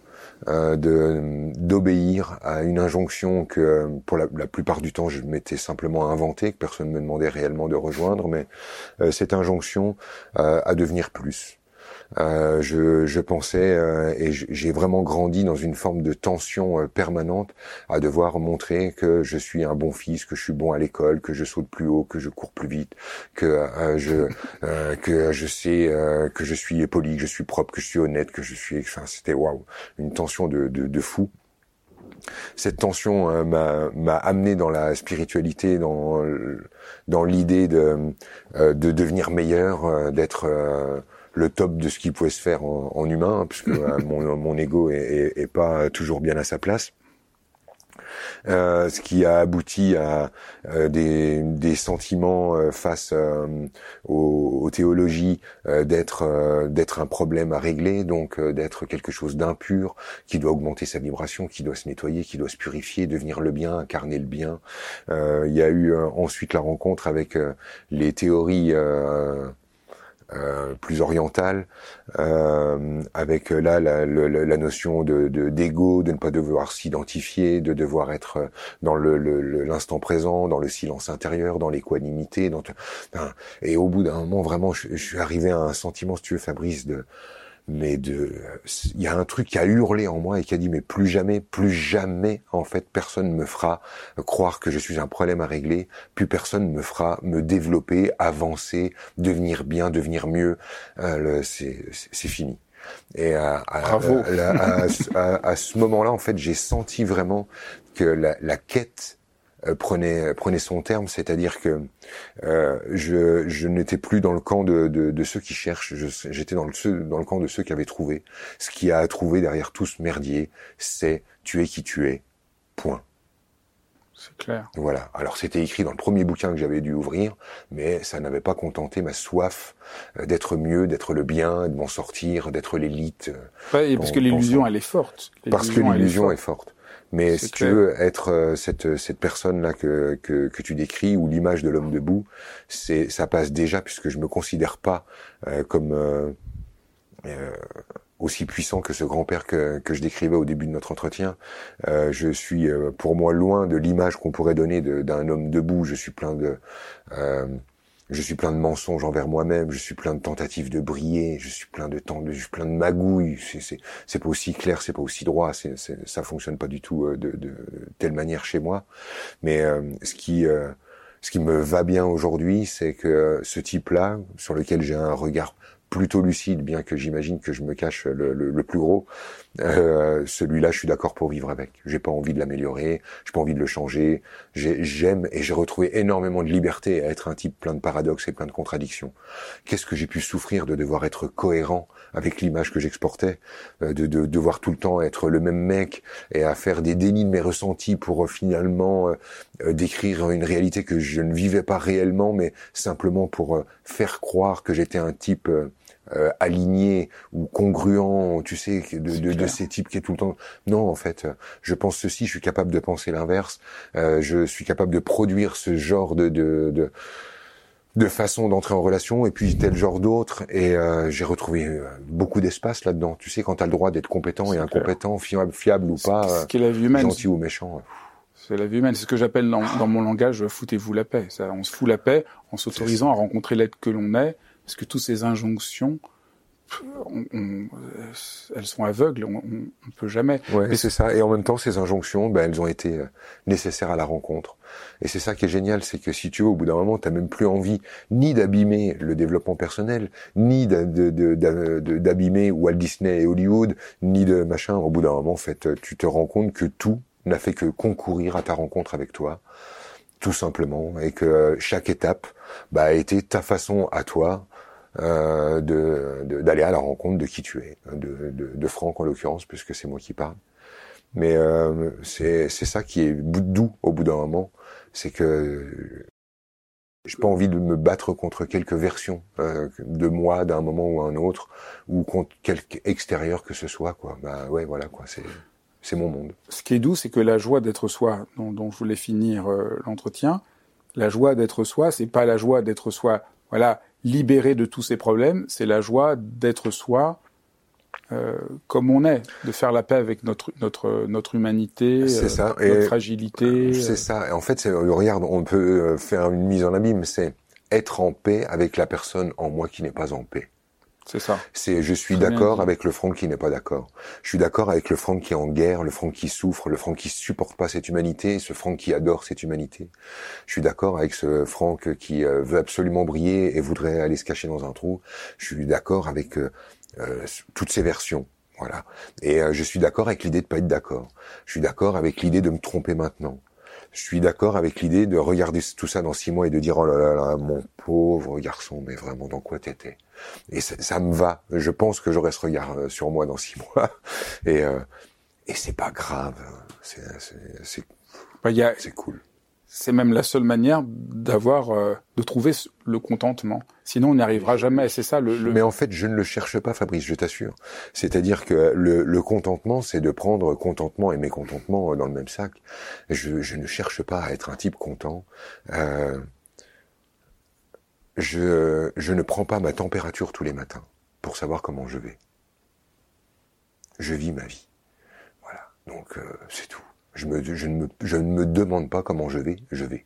[SPEAKER 2] euh, de d'obéir à une injonction que pour la, la plupart du temps je m'étais simplement inventé, que personne ne me demandait réellement de rejoindre, mais euh, cette injonction à devenir plus, euh, je, je, pensais euh, et j'ai vraiment grandi dans une forme de tension euh, permanente à devoir montrer que je suis un bon fils, que je suis bon à l'école, que je saute plus haut, que je cours plus vite, que je que je sais que je suis poli, que je suis propre, que je suis honnête, que je suis. Enfin, c'était waouh, une tension de, de, de fou cette tension m'a amené dans la spiritualité, dans dans l'idée de de devenir meilleur, d'être le top de ce qui pouvait se faire en, humain, hein, puisque euh, mon, mon ego est, est, pas toujours bien à sa place. euh, ce qui a abouti à euh, des, des, sentiments euh, face aux, aux, théologies d'être d'être un problème à régler, donc d'être quelque chose d'impur qui doit augmenter sa vibration, qui doit se nettoyer, qui doit se purifier, devenir le bien, incarner le bien. il y a eu ensuite la rencontre avec les théories euh, plus orientale, euh, avec euh, là la, la, notion de d'ego, de, ne pas devoir s'identifier, de devoir être dans l'instant le, présent, dans le silence intérieur, dans l'équanimité. et au bout d'un moment, vraiment, je, je, suis arrivé à un sentiment, si tu veux, Fabrice, de mais de, il y a un truc qui a hurlé en moi et qui a dit mais plus jamais, plus jamais en fait personne me fera croire que je suis un problème à régler, plus personne me fera me développer, avancer, devenir bien, devenir mieux. Euh, c'est fini. Et à, à, à, ce moment-là, en fait, j'ai senti vraiment que la, la quête prenait prenait son terme, c'est-à-dire que euh, je, je n'étais plus dans le camp de, de, de ceux qui cherchent, j'étais dans le dans le camp de ceux qui avaient trouvé. Ce qui a trouvé derrière tout ce merdier, c'est tu es qui tu es. Point.
[SPEAKER 1] C'est clair.
[SPEAKER 2] Voilà. Alors c'était écrit dans le premier bouquin que j'avais dû ouvrir, mais ça n'avait pas contenté ma soif euh, d'être mieux, d'être le bien, de m'en sortir, d'être l'élite.
[SPEAKER 1] Ouais, parce que l'illusion elle est forte.
[SPEAKER 2] Parce que l'illusion est forte. Mais si tu veux être euh, cette cette personne là que, que, que tu décris ou l'image de l'homme debout, c'est ça passe déjà puisque je me considère pas euh, comme euh, euh, aussi puissant que ce grand-père que, que je décrivais au début de notre entretien. je suis pour moi loin de l'image qu'on pourrait donner d'un homme debout. Je suis plein de je suis plein de mensonges envers moi-même, je suis plein de tentatives de briller, je suis plein de temps, je suis plein de magouilles. C'est pas aussi clair, c'est pas aussi droit, c'est ça fonctionne pas du tout euh, de, de, telle manière chez moi. Mais euh, ce qui euh, ce qui me va bien aujourd'hui, c'est que ce type-là, sur lequel j'ai un regard plutôt lucide, bien que j'imagine que je me cache le, le, plus gros. Euh, celui-là, je suis d'accord pour vivre avec. J'ai pas envie de l'améliorer, j'ai pas envie de le changer. J'aime et j'ai retrouvé énormément de liberté à être un type plein de paradoxes et plein de contradictions. Qu'est-ce que j'ai pu souffrir de devoir être cohérent avec l'image que j'exportais, euh, de, de, devoir tout le temps être le même mec et à faire des dénis de mes ressentis pour euh, finalement euh, décrire une réalité que je ne vivais pas réellement, mais simplement pour faire croire que j'étais un type euh, aligné ou congruent, tu sais, de, de, de, ces types qui est tout le temps. Non, en fait, je pense ceci, je suis capable de penser l'inverse. Euh, je suis capable de produire ce genre de, de, de de façon d'entrer en relation et puis tel genre d'autres et euh, j'ai retrouvé euh, beaucoup d'espace là-dedans. Tu sais quand tu as le droit d'être compétent et incompétent, fiable, fiable ou pas,
[SPEAKER 1] ce la vie humaine,
[SPEAKER 2] gentil ou méchant.
[SPEAKER 1] C'est la vie humaine, c'est ce que j'appelle dans, dans, mon langage foutez-vous la paix. Ça, on se fout la paix en s'autorisant à rencontrer l'être que l'on est parce que toutes ces injonctions, elles sont aveugles, on, on peut jamais.
[SPEAKER 2] Ouais, c'est ça. Et en même temps, ces injonctions, ben, elles ont été euh, nécessaires à la rencontre. Et c'est ça qui est génial, c'est que si tu veux, au bout d'un moment, t'as même plus envie ni d'abîmer le développement personnel, ni d'abîmer Walt Disney et Hollywood, ni de machin. Au bout d'un moment, en fait, tu te rends compte que tout n'a fait que concourir à ta rencontre avec toi, tout simplement, et que chaque étape bah, a été ta façon à toi euh, de d'aller à la rencontre de qui tu es, de, de, de Franck en l'occurrence, puisque c'est moi qui parle. Mais euh, c'est ça qui est doux au bout d'un moment, c'est que j'ai pas envie de me battre contre quelque version euh, de moi d'un moment ou un autre, ou contre quelque extérieur que ce soit, quoi. Bah ouais, voilà, quoi. C'est c'est mon monde.
[SPEAKER 1] Ce qui est doux, c'est que la joie d'être soi, dont, dont, je voulais finir euh, l'entretien, la joie d'être soi, c'est pas la joie d'être soi, voilà, libéré de tous ces problèmes, c'est la joie d'être soi euh, comme on est, de faire la paix avec notre notre notre humanité,
[SPEAKER 2] euh, ça.
[SPEAKER 1] notre fragilité.
[SPEAKER 2] C'est ça. Et en fait, regarde, on peut faire une mise en abîme, c'est être en paix avec la personne en moi qui n'est pas en paix.
[SPEAKER 1] C'est ça.
[SPEAKER 2] C'est je suis d'accord avec le front qui n'est pas d'accord. Je suis d'accord avec le front qui est en guerre, le front qui souffre, le front qui supporte pas cette humanité, ce front qui adore cette humanité. Je suis d'accord avec ce Franck qui euh, veut absolument briller et voudrait aller se cacher dans un trou. Je suis d'accord avec euh, euh, toutes ces versions. Voilà. Et je suis d'accord avec l'idée de pas être d'accord. Je suis d'accord avec l'idée de me tromper maintenant je suis d'accord avec l'idée de regarder tout ça dans six mois et de dire oh là là, là mon pauvre garçon, mais vraiment dans quoi t'étais? Et ça, ça, me va. Je pense que j'aurai ce regard euh, sur moi dans six mois. Et euh, et c'est pas grave. C'est
[SPEAKER 1] Bah, y a,
[SPEAKER 2] c'est cool.
[SPEAKER 1] C'est même la seule manière d'avoir, euh, de trouver le contentement. Sinon, on n'y arrivera jamais. C'est ça le, le,
[SPEAKER 2] Mais en fait, je ne le cherche pas, Fabrice, je t'assure. C'est-à-dire que le, le contentement, c'est de prendre contentement et mécontentement dans le même sac. Je, je ne cherche pas à être un type content. Euh, je, je ne prends pas ma température tous les matins pour savoir comment je vais. Je vis ma vie. Voilà. Donc euh, c'est tout. Je, me, je, ne me, je ne me demande pas comment je vais, je vais.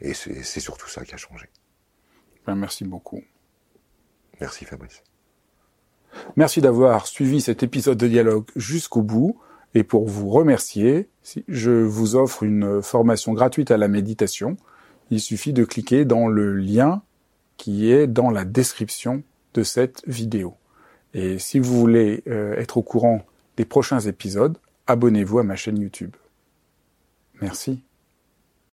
[SPEAKER 2] Et c'est surtout ça qui a changé.
[SPEAKER 1] Ben, merci beaucoup.
[SPEAKER 2] Merci Fabrice.
[SPEAKER 1] Merci d'avoir suivi cet épisode de dialogue jusqu'au bout. Et pour vous remercier, je vous offre une formation gratuite à la méditation. Il suffit de cliquer dans le lien qui est dans la description de cette vidéo. Et si vous voulez euh, être au courant des prochains épisodes, abonnez-vous à ma chaîne YouTube. Merci.